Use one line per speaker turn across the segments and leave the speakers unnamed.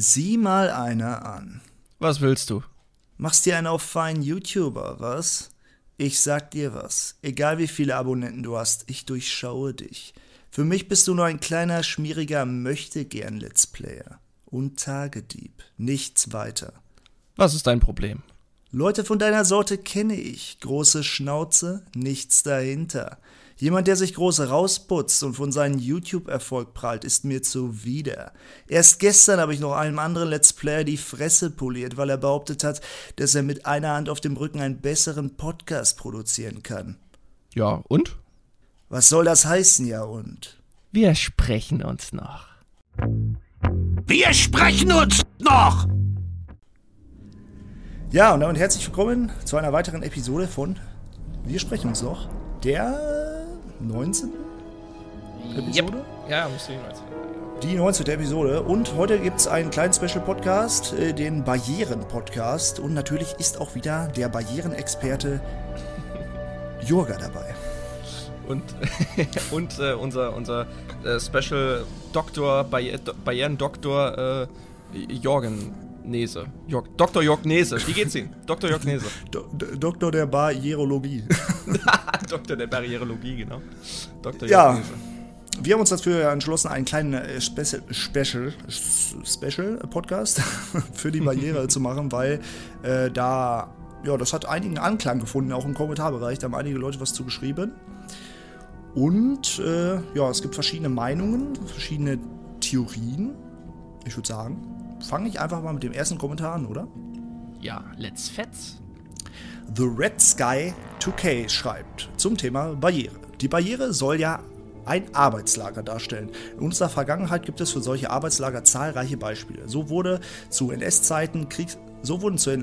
Sieh mal einer an.
Was willst du?
Machst dir einen auf feinen YouTuber, was? Ich sag dir was. Egal wie viele Abonnenten du hast, ich durchschaue dich. Für mich bist du nur ein kleiner, schmieriger Möchtegern-Let's Player. Und Tagedieb. Nichts weiter.
Was ist dein Problem?
Leute von deiner Sorte kenne ich. Große Schnauze, nichts dahinter. Jemand, der sich groß rausputzt und von seinem YouTube-Erfolg prahlt, ist mir zuwider. Erst gestern habe ich noch einem anderen Let's Player die Fresse poliert, weil er behauptet hat, dass er mit einer Hand auf dem Rücken einen besseren Podcast produzieren kann.
Ja, und?
Was soll das heißen, ja und?
Wir sprechen uns noch.
Wir sprechen uns noch!
Ja, und damit herzlich willkommen zu einer weiteren Episode von Wir sprechen uns noch. Der 19. Episode?
Yep. Ja, muss ich 19.
Die 19. Episode. Und heute gibt es einen kleinen Special-Podcast, äh, den Barrieren-Podcast. Und natürlich ist auch wieder der Barrierenexperte Jurga dabei.
Und, und äh, unser, unser äh, Special Doktor, Barri Barrieren-Doktor äh, Jorgen Nese. Jörg, Dr. Jörg Nese. Wie geht's Ihnen? Dr. Jörg Nese.
Do Doktor der Barrierologie.
Doktor der Barrierologie, genau.
Dr. Ja. Jörg Nese. Wir haben uns dafür entschlossen, einen kleinen äh, Special, Special, Special Podcast für die Barriere zu machen, weil äh, da, ja, das hat einigen Anklang gefunden, auch im Kommentarbereich. Da haben einige Leute was zu geschrieben. Und äh, ja, es gibt verschiedene Meinungen, verschiedene Theorien. Ich würde sagen, fange ich einfach mal mit dem ersten Kommentar an, oder?
Ja, let's fetz.
The Red Sky 2K schreibt zum Thema Barriere. Die Barriere soll ja ein Arbeitslager darstellen. In unserer Vergangenheit gibt es für solche Arbeitslager zahlreiche Beispiele. So wurde zu NS-Zeiten Kriegs so wurden zu,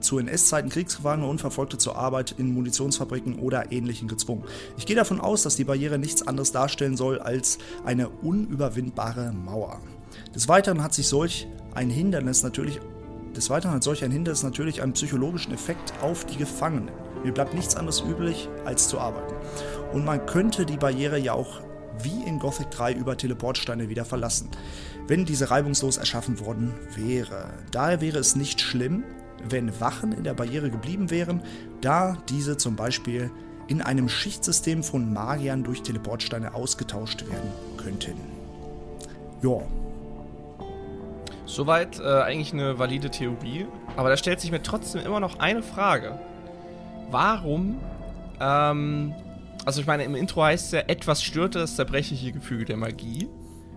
zu NS-Zeiten Kriegsgefangene und Verfolgte zur Arbeit in Munitionsfabriken oder ähnlichen gezwungen. Ich gehe davon aus, dass die Barriere nichts anderes darstellen soll als eine unüberwindbare Mauer. Des Weiteren hat sich solch ein Hindernis natürlich, des Weiteren hat solch ein Hindernis natürlich einen psychologischen Effekt auf die Gefangenen. Mir bleibt nichts anderes üblich, als zu arbeiten. Und man könnte die Barriere ja auch wie in Gothic 3 über Teleportsteine wieder verlassen, wenn diese reibungslos erschaffen worden wäre. Daher wäre es nicht schlimm, wenn Wachen in der Barriere geblieben wären, da diese zum Beispiel in einem Schichtsystem von Magiern durch Teleportsteine ausgetauscht werden könnten. Ja,
Soweit äh, eigentlich eine valide Theorie. Aber da stellt sich mir trotzdem immer noch eine Frage. Warum, ähm, also ich meine, im Intro heißt es ja, etwas störte das zerbrechliche Gefüge der Magie.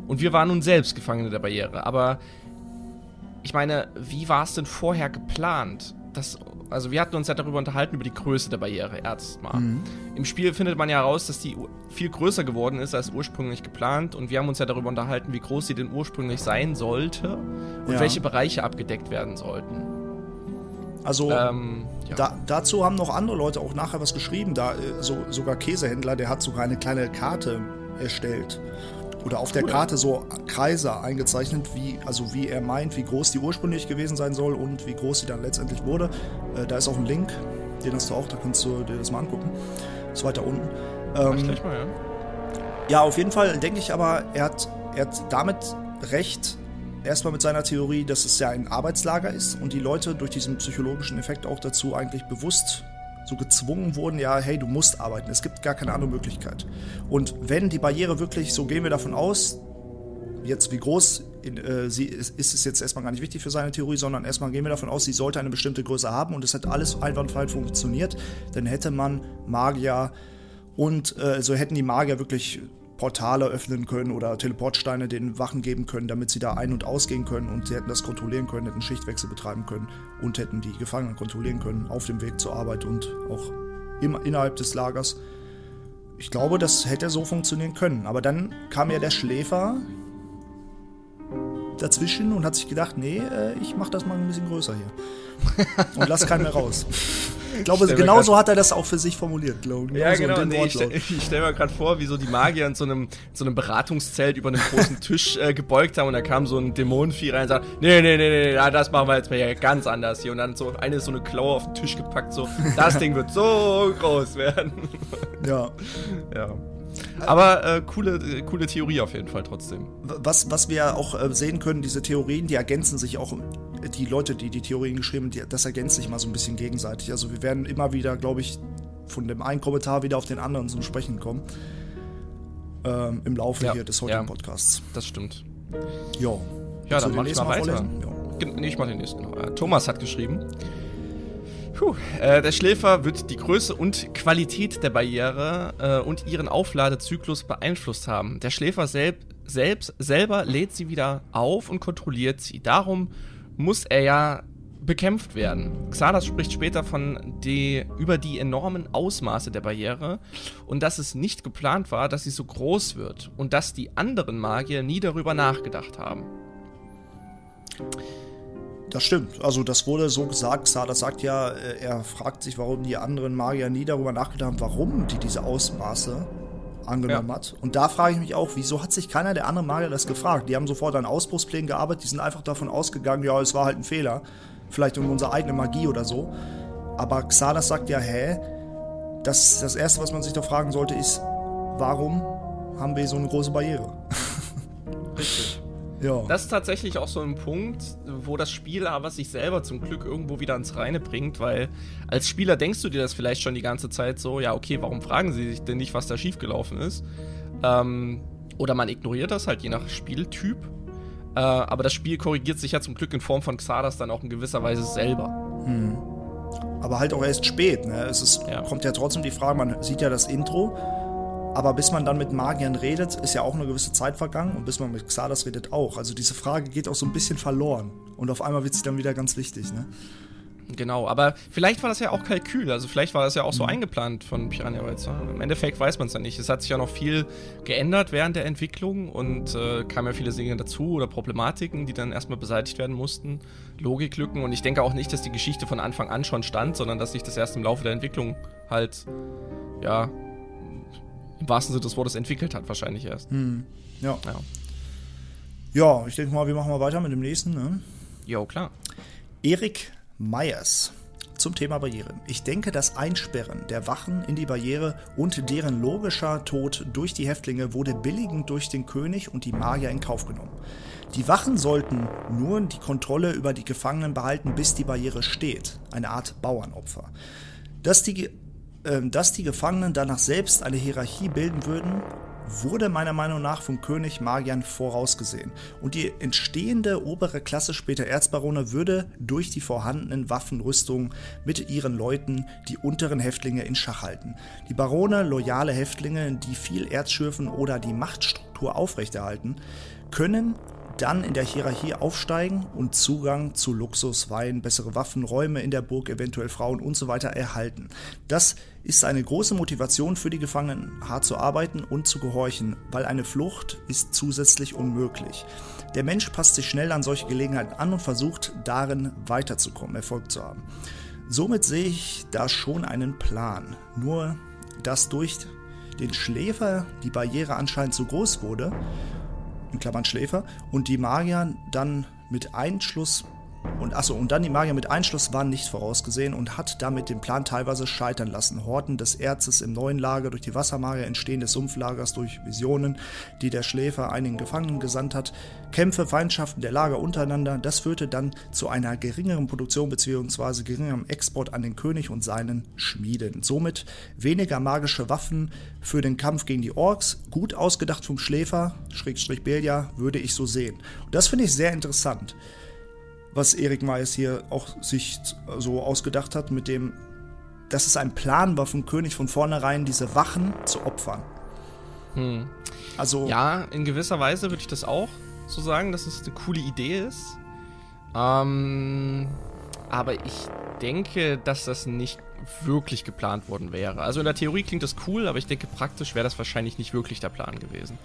Und wir waren nun selbst Gefangene der Barriere. Aber ich meine, wie war es denn vorher geplant? Das also wir hatten uns ja darüber unterhalten, über die Größe der Barriere erstmal. Mhm. Im Spiel findet man ja heraus, dass die viel größer geworden ist als ursprünglich geplant und wir haben uns ja darüber unterhalten, wie groß sie denn ursprünglich sein sollte und ja. welche Bereiche abgedeckt werden sollten.
Also ähm, ja. da, dazu haben noch andere Leute auch nachher was geschrieben. Da äh, so, sogar Käsehändler, der hat sogar eine kleine Karte erstellt oder auf der Karte so Kreise eingezeichnet, wie, also wie er meint, wie groß die ursprünglich gewesen sein soll und wie groß sie dann letztendlich wurde. Äh, da ist auch ein Link, den hast du auch, da kannst du dir das mal angucken. Ist weiter unten. Ähm, gleich mal, ja. ja, auf jeden Fall denke ich aber, er hat, er hat damit recht, erstmal mit seiner Theorie, dass es ja ein Arbeitslager ist und die Leute durch diesen psychologischen Effekt auch dazu eigentlich bewusst so gezwungen wurden, ja, hey, du musst arbeiten, es gibt gar keine andere Möglichkeit. Und wenn die Barriere wirklich, so gehen wir davon aus, jetzt wie groß in, äh, sie ist, ist es jetzt erstmal gar nicht wichtig für seine Theorie, sondern erstmal gehen wir davon aus, sie sollte eine bestimmte Größe haben und es hätte alles einwandfrei funktioniert, dann hätte man Magier und äh, so hätten die Magier wirklich Portale öffnen können oder Teleportsteine den Wachen geben können, damit sie da ein- und ausgehen können und sie hätten das kontrollieren können, hätten Schichtwechsel betreiben können und hätten die Gefangenen kontrollieren können auf dem Weg zur Arbeit und auch im, innerhalb des Lagers. Ich glaube, das hätte so funktionieren können. Aber dann kam ja der Schläfer dazwischen und hat sich gedacht, nee, äh, ich mach das mal ein bisschen größer hier. Und lass keinen mehr raus. Ich glaube, genau so hat er das auch für sich formuliert, glaube
ich. Ja, genau. Nee, ich stelle stell mir gerade vor, wie so die Magier in so einem, so einem Beratungszelt über einen großen Tisch äh, gebeugt haben und da kam so ein Dämonenvieh rein und sagt, nee, nee, nee, nee, nee, das machen wir jetzt mal hier ganz anders hier. Und dann so eine so eine Klaue auf den Tisch gepackt, so, das Ding wird so groß werden.
Ja.
Ja. Aber äh, coole, äh, coole Theorie auf jeden Fall trotzdem.
Was, was wir auch äh, sehen können, diese Theorien, die ergänzen sich auch, die Leute, die die Theorien geschrieben haben, das ergänzt sich mal so ein bisschen gegenseitig. Also wir werden immer wieder, glaube ich, von dem einen Kommentar wieder auf den anderen zum Sprechen kommen. Ähm, Im Laufe ja, hier des heutigen ja, Podcasts.
Das stimmt.
Jo.
Ja, dann mach ich mal weiter. Nee, ich mach den nächsten. Äh, Thomas hat geschrieben. Puh, äh, der Schläfer wird die Größe und Qualität der Barriere äh, und ihren Aufladezyklus beeinflusst haben. Der Schläfer selb, selbst selber lädt sie wieder auf und kontrolliert sie. Darum muss er ja bekämpft werden. Xardas spricht später von die, über die enormen Ausmaße der Barriere und dass es nicht geplant war, dass sie so groß wird und dass die anderen Magier nie darüber nachgedacht haben.
Das stimmt. Also das wurde so gesagt. Sada sagt ja, äh, er fragt sich, warum die anderen Magier nie darüber nachgedacht haben, warum die diese Ausmaße angenommen ja. hat. Und da frage ich mich auch, wieso hat sich keiner der anderen Magier das gefragt? Die haben sofort an Ausbruchsplänen gearbeitet, die sind einfach davon ausgegangen, ja, es war halt ein Fehler. Vielleicht um unsere eigene Magie oder so. Aber Xardas sagt ja, hä? Das, das Erste, was man sich doch fragen sollte, ist, warum haben wir so eine große Barriere?
Richtig. Ja. Das ist tatsächlich auch so ein Punkt, wo das Spiel aber sich selber zum Glück irgendwo wieder ans Reine bringt, weil als Spieler denkst du dir das vielleicht schon die ganze Zeit so, ja, okay, warum fragen sie sich denn nicht, was da schiefgelaufen ist? Ähm, oder man ignoriert das halt je nach Spieltyp. Äh, aber das Spiel korrigiert sich ja zum Glück in Form von Xardas dann auch in gewisser Weise selber. Hm.
Aber halt auch erst spät. Ne? Es ist, ja. kommt ja trotzdem die Frage, man sieht ja das Intro aber bis man dann mit Magiern redet, ist ja auch eine gewisse Zeit vergangen und bis man mit Xardas redet auch. Also diese Frage geht auch so ein bisschen verloren. Und auf einmal wird sie dann wieder ganz wichtig, ne?
Genau, aber vielleicht war das ja auch Kalkül, also vielleicht war das ja auch so mhm. eingeplant von Piranha Bytes. Im Endeffekt weiß man es ja nicht. Es hat sich ja noch viel geändert während der Entwicklung und äh, kamen ja viele Dinge dazu oder Problematiken, die dann erstmal beseitigt werden mussten, Logiklücken und ich denke auch nicht, dass die Geschichte von Anfang an schon stand, sondern dass sich das erst im Laufe der Entwicklung halt ja im wahrsten Sinne des Wortes entwickelt hat, wahrscheinlich erst. Hm.
Ja. ja. Ja, ich denke mal, wir machen mal weiter mit dem nächsten. Ne?
Jo, klar.
Erik Meyers zum Thema Barriere. Ich denke, das Einsperren der Wachen in die Barriere und deren logischer Tod durch die Häftlinge wurde billigend durch den König und die Magier in Kauf genommen. Die Wachen sollten nur die Kontrolle über die Gefangenen behalten, bis die Barriere steht. Eine Art Bauernopfer. Dass die dass die Gefangenen danach selbst eine Hierarchie bilden würden, wurde meiner Meinung nach vom König Magian vorausgesehen. Und die entstehende obere Klasse später Erzbarone würde durch die vorhandenen Waffenrüstungen mit ihren Leuten die unteren Häftlinge in Schach halten. Die Barone, loyale Häftlinge, die viel Erz schürfen oder die Machtstruktur aufrechterhalten, können dann in der Hierarchie aufsteigen und Zugang zu Luxus, Wein, bessere Waffen, Räume in der Burg, eventuell Frauen und so weiter erhalten. Das ist eine große Motivation für die Gefangenen, hart zu arbeiten und zu gehorchen, weil eine Flucht ist zusätzlich unmöglich. Der Mensch passt sich schnell an solche Gelegenheiten an und versucht darin weiterzukommen, Erfolg zu haben. Somit sehe ich da schon einen Plan. Nur, dass durch den Schläfer die Barriere anscheinend zu groß wurde in Klammern Schläfer, und die Magier dann mit Einschluss und achso, und dann die Magier mit Einschluss waren nicht vorausgesehen und hat damit den Plan teilweise scheitern lassen. Horten des Erzes im neuen Lager durch die Wassermagier, Entstehen des Sumpflagers durch Visionen, die der Schläfer einigen Gefangenen gesandt hat, Kämpfe, Feindschaften der Lager untereinander, das führte dann zu einer geringeren Produktion bzw. geringerem Export an den König und seinen Schmieden. Somit weniger magische Waffen für den Kampf gegen die Orks, gut ausgedacht vom Schläfer, Schrägstrich Belia, würde ich so sehen. Und das finde ich sehr interessant was Erik Meyers hier auch sich so ausgedacht hat, mit dem, dass es ein Plan war vom König von vornherein, diese Wachen zu opfern.
Hm. Also. Ja, in gewisser Weise würde ich das auch so sagen, dass es eine coole Idee ist. Ähm, aber ich denke, dass das nicht wirklich geplant worden wäre. Also in der Theorie klingt das cool, aber ich denke, praktisch wäre das wahrscheinlich nicht wirklich der Plan gewesen.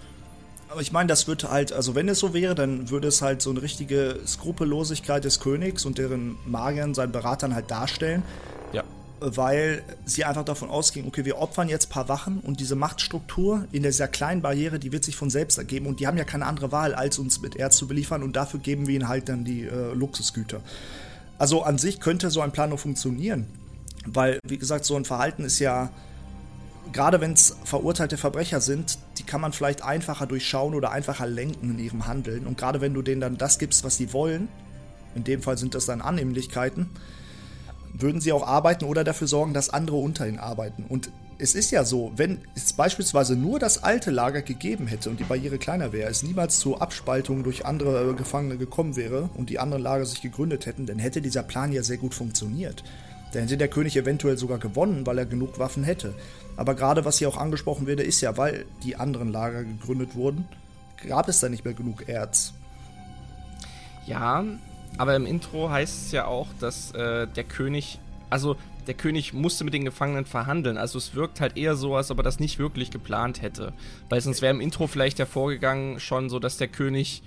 Aber ich meine, das wird halt, also wenn es so wäre, dann würde es halt so eine richtige Skrupellosigkeit des Königs und deren Magiern, seinen Beratern halt darstellen.
Ja.
Weil sie einfach davon ausgehen, okay, wir opfern jetzt ein paar Wachen und diese Machtstruktur in dieser kleinen Barriere, die wird sich von selbst ergeben und die haben ja keine andere Wahl, als uns mit Erz zu beliefern und dafür geben wir ihnen halt dann die äh, Luxusgüter. Also an sich könnte so ein Plan nur funktionieren, weil, wie gesagt, so ein Verhalten ist ja gerade wenn es verurteilte Verbrecher sind, die kann man vielleicht einfacher durchschauen oder einfacher lenken in ihrem Handeln. Und gerade wenn du denen dann das gibst, was sie wollen, in dem Fall sind das dann Annehmlichkeiten, würden sie auch arbeiten oder dafür sorgen, dass andere unter ihnen arbeiten. Und es ist ja so, wenn es beispielsweise nur das alte Lager gegeben hätte und die Barriere kleiner wäre, es niemals zu Abspaltungen durch andere Gefangene gekommen wäre und die anderen Lager sich gegründet hätten, dann hätte dieser Plan ja sehr gut funktioniert. Dann hätte der König eventuell sogar gewonnen, weil er genug Waffen hätte. Aber gerade was hier auch angesprochen wird, ist ja, weil die anderen Lager gegründet wurden, gab es da nicht mehr genug Erz.
Ja, aber im Intro heißt es ja auch, dass äh, der König, also der König musste mit den Gefangenen verhandeln. Also es wirkt halt eher so, als ob er das nicht wirklich geplant hätte. Weil sonst wäre im Intro vielleicht hervorgegangen schon so, dass der König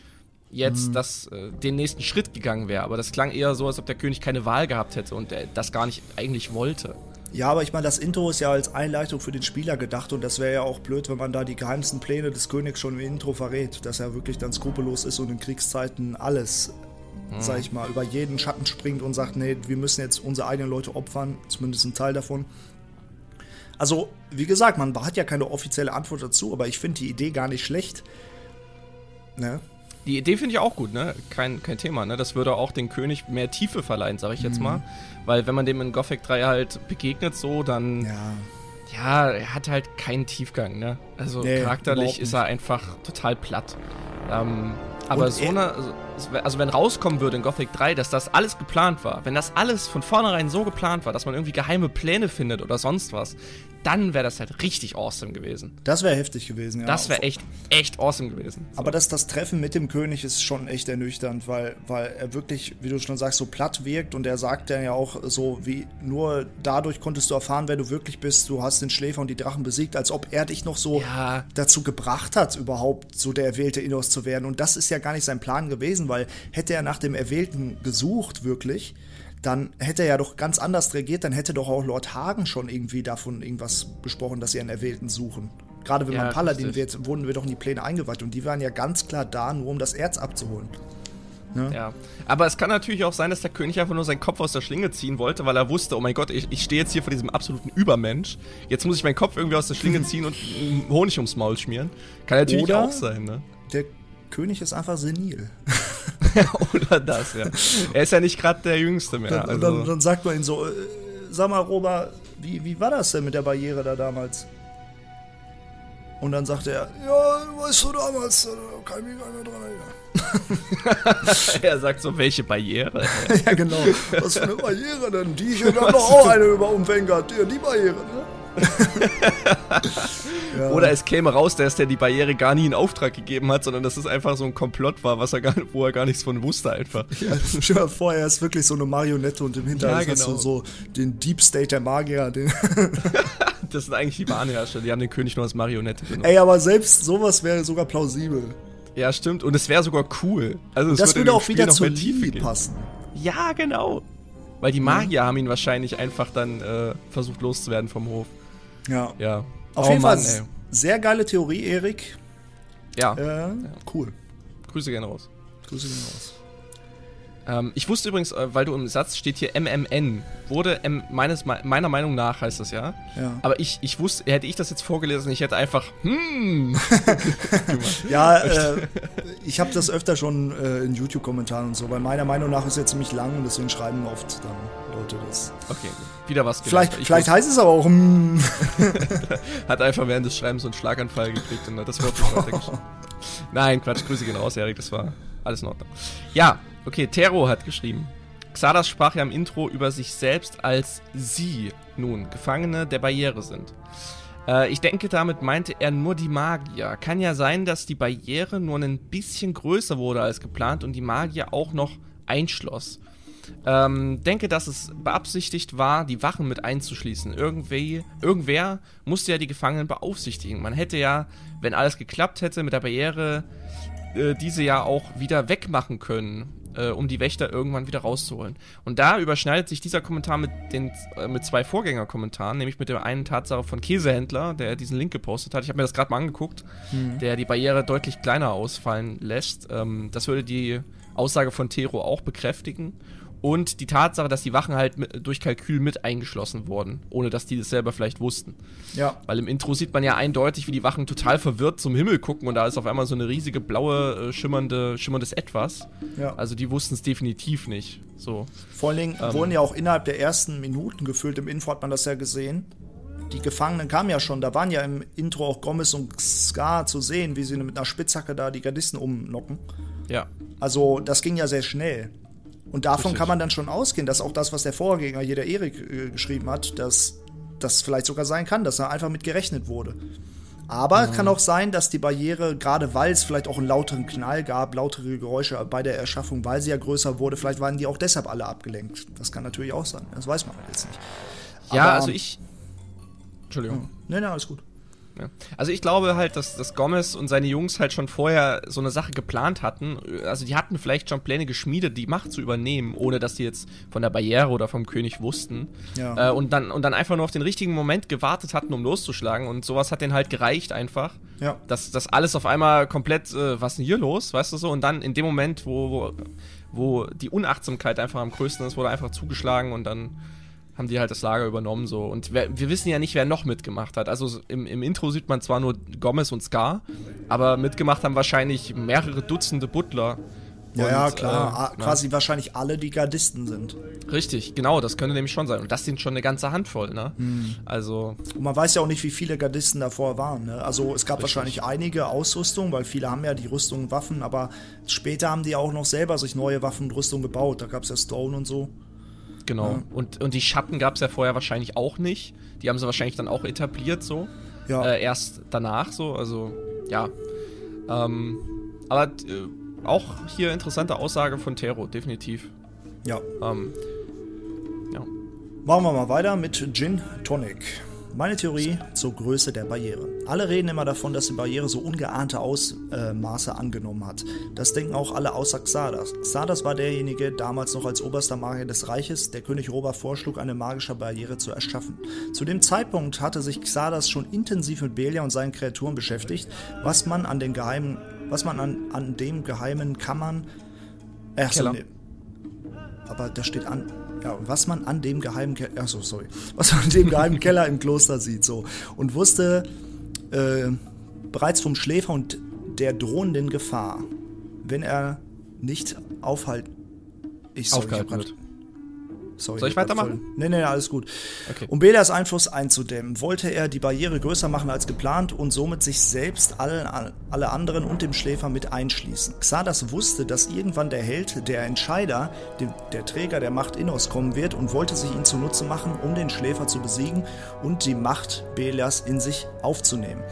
jetzt mhm. das, äh, den nächsten Schritt gegangen wäre. Aber das klang eher so, als ob der König keine Wahl gehabt hätte und er das gar nicht eigentlich wollte.
Ja, aber ich meine, das Intro ist ja als Einleitung für den Spieler gedacht und das wäre ja auch blöd, wenn man da die geheimsten Pläne des Königs schon im Intro verrät, dass er wirklich dann skrupellos ist und in Kriegszeiten alles hm. sag ich mal, über jeden Schatten springt und sagt, nee, wir müssen jetzt unsere eigenen Leute opfern, zumindest ein Teil davon. Also, wie gesagt, man hat ja keine offizielle Antwort dazu, aber ich finde die Idee gar nicht schlecht.
Ne? Die Idee finde ich auch gut, ne? Kein, kein Thema, ne? Das würde auch den König mehr Tiefe verleihen, sag ich jetzt mhm. mal. Weil wenn man dem in Gothic 3 halt begegnet so, dann.
Ja.
Ja, er hat halt keinen Tiefgang, ne? Also nee, charakterlich ist er einfach total platt. Ähm, aber so eine, also wenn rauskommen würde in Gothic 3, dass das alles geplant war, wenn das alles von vornherein so geplant war, dass man irgendwie geheime Pläne findet oder sonst was, dann wäre das halt richtig awesome gewesen.
Das wäre heftig gewesen, ja.
Das wäre echt, echt awesome gewesen.
So. Aber das, das Treffen mit dem König ist schon echt ernüchternd, weil, weil er wirklich, wie du schon sagst, so platt wirkt und er sagt dann ja auch so, wie nur dadurch konntest du erfahren, wer du wirklich bist. Du hast den Schläfer und die Drachen besiegt, als ob er dich noch so ja. dazu gebracht hat, überhaupt so der erwählte Innos zu werden. Und das ist ja gar nicht sein Plan gewesen, weil hätte er nach dem Erwählten gesucht, wirklich, dann hätte er ja doch ganz anders reagiert, dann hätte doch auch Lord Hagen schon irgendwie davon irgendwas besprochen, dass sie einen Erwählten suchen. Gerade wenn ja, man Paladin richtig. wird, wurden wir doch in die Pläne eingeweiht und die waren ja ganz klar da, nur um das Erz abzuholen.
Ne? Ja, aber es kann natürlich auch sein, dass der König einfach nur seinen Kopf aus der Schlinge ziehen wollte, weil er wusste, oh mein Gott, ich, ich stehe jetzt hier vor diesem absoluten Übermensch. Jetzt muss ich meinen Kopf irgendwie aus der Schlinge ziehen und Honig ums Maul schmieren. Kann natürlich Oder auch sein, ne?
Der König ist einfach senil.
Oder das, ja. Er ist ja nicht gerade der Jüngste mehr.
Dann, also. dann, dann, sagt man ihn so, äh, sag mal, Robert, wie, wie war das denn mit der Barriere da damals? Und dann sagt er, ja, weißt du, damals, da kann ich mich gar nicht dran
erinnern. er sagt so, welche Barriere?
ja, genau. Was für eine Barriere denn? Die hier haben doch auch eine über Umfänger. Die, die Barriere, ne?
Ja. Oder es käme raus, dass der die Barriere gar nie in Auftrag gegeben hat, sondern dass es einfach so ein Komplott war, was er gar, wo er gar nichts von wusste einfach.
Ja, stell dir vor, er ist wirklich so eine Marionette und im Hintergrund ja, genau. hast du so den Deep State der Magier.
das sind eigentlich die Bahnherrscher, die haben den König nur als Marionette
genommen. Ey, aber selbst sowas wäre sogar plausibel.
Ja, stimmt. Und es wäre sogar cool.
Also, das würde, würde auch wieder zur Tiefe passen.
Ja, genau. Weil die Magier mhm. haben ihn wahrscheinlich einfach dann äh, versucht loszuwerden vom Hof.
Ja. Ja. Auf oh jeden Mann, Fall ey. sehr geile Theorie, Erik.
Ja.
Äh, ja. Cool.
Grüße gerne raus.
Grüße gerne raus.
Ähm, ich wusste übrigens, äh, weil du im Satz steht hier MMN. Wurde M meines, meiner Meinung nach heißt das ja.
Ja.
Aber ich, ich wusste, hätte ich das jetzt vorgelesen, ich hätte einfach hm.
ja, äh, ich habe das öfter schon äh, in YouTube-Kommentaren und so, weil meiner Meinung nach ist er ziemlich lang und deswegen schreiben oft dann Leute das.
Okay, wieder was
gelernt. Vielleicht, vielleicht heißt es aber auch hm.
Hat einfach während des Schreibens so einen Schlaganfall gekriegt und hat das Wort nicht weitergeschrieben. Nein, Quatsch, Grüße gehen raus, Erik, das war alles in Ordnung. Ja, Okay, Tero hat geschrieben. Xardas sprach ja im Intro über sich selbst als sie nun Gefangene der Barriere sind. Äh, ich denke, damit meinte er nur die Magier. Kann ja sein, dass die Barriere nur ein bisschen größer wurde als geplant und die Magier auch noch einschloss. Ähm, denke, dass es beabsichtigt war, die Wachen mit einzuschließen. Irgendwie, irgendwer musste ja die Gefangenen beaufsichtigen. Man hätte ja, wenn alles geklappt hätte mit der Barriere, äh, diese ja auch wieder wegmachen können äh, um die Wächter irgendwann wieder rauszuholen. Und da überschneidet sich dieser Kommentar mit, den, äh, mit zwei Vorgängerkommentaren, nämlich mit der einen Tatsache von Käsehändler, der diesen Link gepostet hat. Ich habe mir das gerade mal angeguckt, mhm. der die Barriere deutlich kleiner ausfallen lässt. Ähm, das würde die Aussage von Tero auch bekräftigen. Und die Tatsache, dass die Wachen halt mit, durch Kalkül mit eingeschlossen wurden, ohne dass die das selber vielleicht wussten.
Ja.
Weil im Intro sieht man ja eindeutig, wie die Wachen total verwirrt zum Himmel gucken und da ist auf einmal so eine riesige blaue, äh, schimmernde, schimmerndes Etwas. Ja. Also die wussten es definitiv nicht. So.
Vor allen Dingen ähm, wurden ja auch innerhalb der ersten Minuten gefühlt, im Info hat man das ja gesehen. Die Gefangenen kamen ja schon, da waren ja im Intro auch Gomez und Scar zu sehen, wie sie mit einer Spitzhacke da die Gardisten umnocken.
Ja.
Also das ging ja sehr schnell. Und davon Richtig. kann man dann schon ausgehen, dass auch das, was der Vorgänger hier, der Erik, äh, geschrieben hat, dass das vielleicht sogar sein kann, dass da einfach mit gerechnet wurde. Aber mhm. es kann auch sein, dass die Barriere, gerade weil es vielleicht auch einen lauteren Knall gab, lautere Geräusche bei der Erschaffung, weil sie ja größer wurde, vielleicht waren die auch deshalb alle abgelenkt. Das kann natürlich auch sein. Das weiß man jetzt nicht.
Ja, also ich. Entschuldigung.
Ja. Nee, nee, alles gut.
Ja. Also ich glaube halt, dass, dass Gomez und seine Jungs halt schon vorher so eine Sache geplant hatten. Also die hatten vielleicht schon Pläne geschmiedet, die Macht zu übernehmen, ohne dass die jetzt von der Barriere oder vom König wussten. Ja. Äh, und, dann, und dann einfach nur auf den richtigen Moment gewartet hatten, um loszuschlagen. Und sowas hat denen halt gereicht einfach.
Ja.
Dass das alles auf einmal komplett, äh, was ist denn hier los, weißt du so? Und dann in dem Moment, wo, wo, wo die Unachtsamkeit einfach am größten ist, wurde einfach zugeschlagen und dann haben die halt das Lager übernommen so. Und wir, wir, wissen ja nicht, wer noch mitgemacht hat. Also im, im Intro sieht man zwar nur Gomez und Scar, aber mitgemacht haben wahrscheinlich mehrere Dutzende Butler.
Ja, und, ja, klar. Äh, quasi na. wahrscheinlich alle, die Gardisten sind.
Richtig, genau, das könnte nämlich schon sein. Und das sind schon eine ganze Handvoll, ne?
Hm.
Also.
Und man weiß ja auch nicht, wie viele Gardisten davor waren. Ne? Also es gab Richtig. wahrscheinlich einige Ausrüstungen, weil viele haben ja die Rüstung und Waffen, aber später haben die auch noch selber sich neue Waffen und Rüstung gebaut. Da gab es ja Stone und so.
Genau. Ja. Und, und die Schatten gab es ja vorher wahrscheinlich auch nicht. Die haben sie wahrscheinlich dann auch etabliert so.
Ja.
Äh, erst danach so. Also, ja. Ähm, aber äh, auch hier interessante Aussage von Tero, definitiv.
Ja.
Ähm, ja.
Machen wir mal weiter mit Gin Tonic. Meine Theorie zur Größe der Barriere. Alle reden immer davon, dass die Barriere so ungeahnte Ausmaße angenommen hat. Das denken auch alle außer Xardas. Xardas war derjenige, damals noch als oberster Magier des Reiches, der König Robert vorschlug, eine magische Barriere zu erschaffen. Zu dem Zeitpunkt hatte sich Xardas schon intensiv mit Belia und seinen Kreaturen beschäftigt, was man an den geheimen, was man an, an dem geheimen Kammern, äh, so, nee, aber da steht an, ja, was man an dem geheimen Keller, achso, sorry, was man an dem geheimen Keller im Kloster sieht, so. Und wusste äh, bereits vom Schläfer und der drohenden Gefahr, wenn er nicht aufhalten.
Ich, sorry, Aufgehalten ich Sorry, Soll ich weitermachen?
Nee, nee, alles gut. Okay. Um Belas Einfluss einzudämmen, wollte er die Barriere größer machen als geplant und somit sich selbst, allen, alle anderen und dem Schläfer mit einschließen. Xardas wusste, dass irgendwann der Held, der Entscheider, der Träger der Macht Innos kommen wird und wollte sich ihn zunutze machen, um den Schläfer zu besiegen und die Macht Belas in sich aufzunehmen.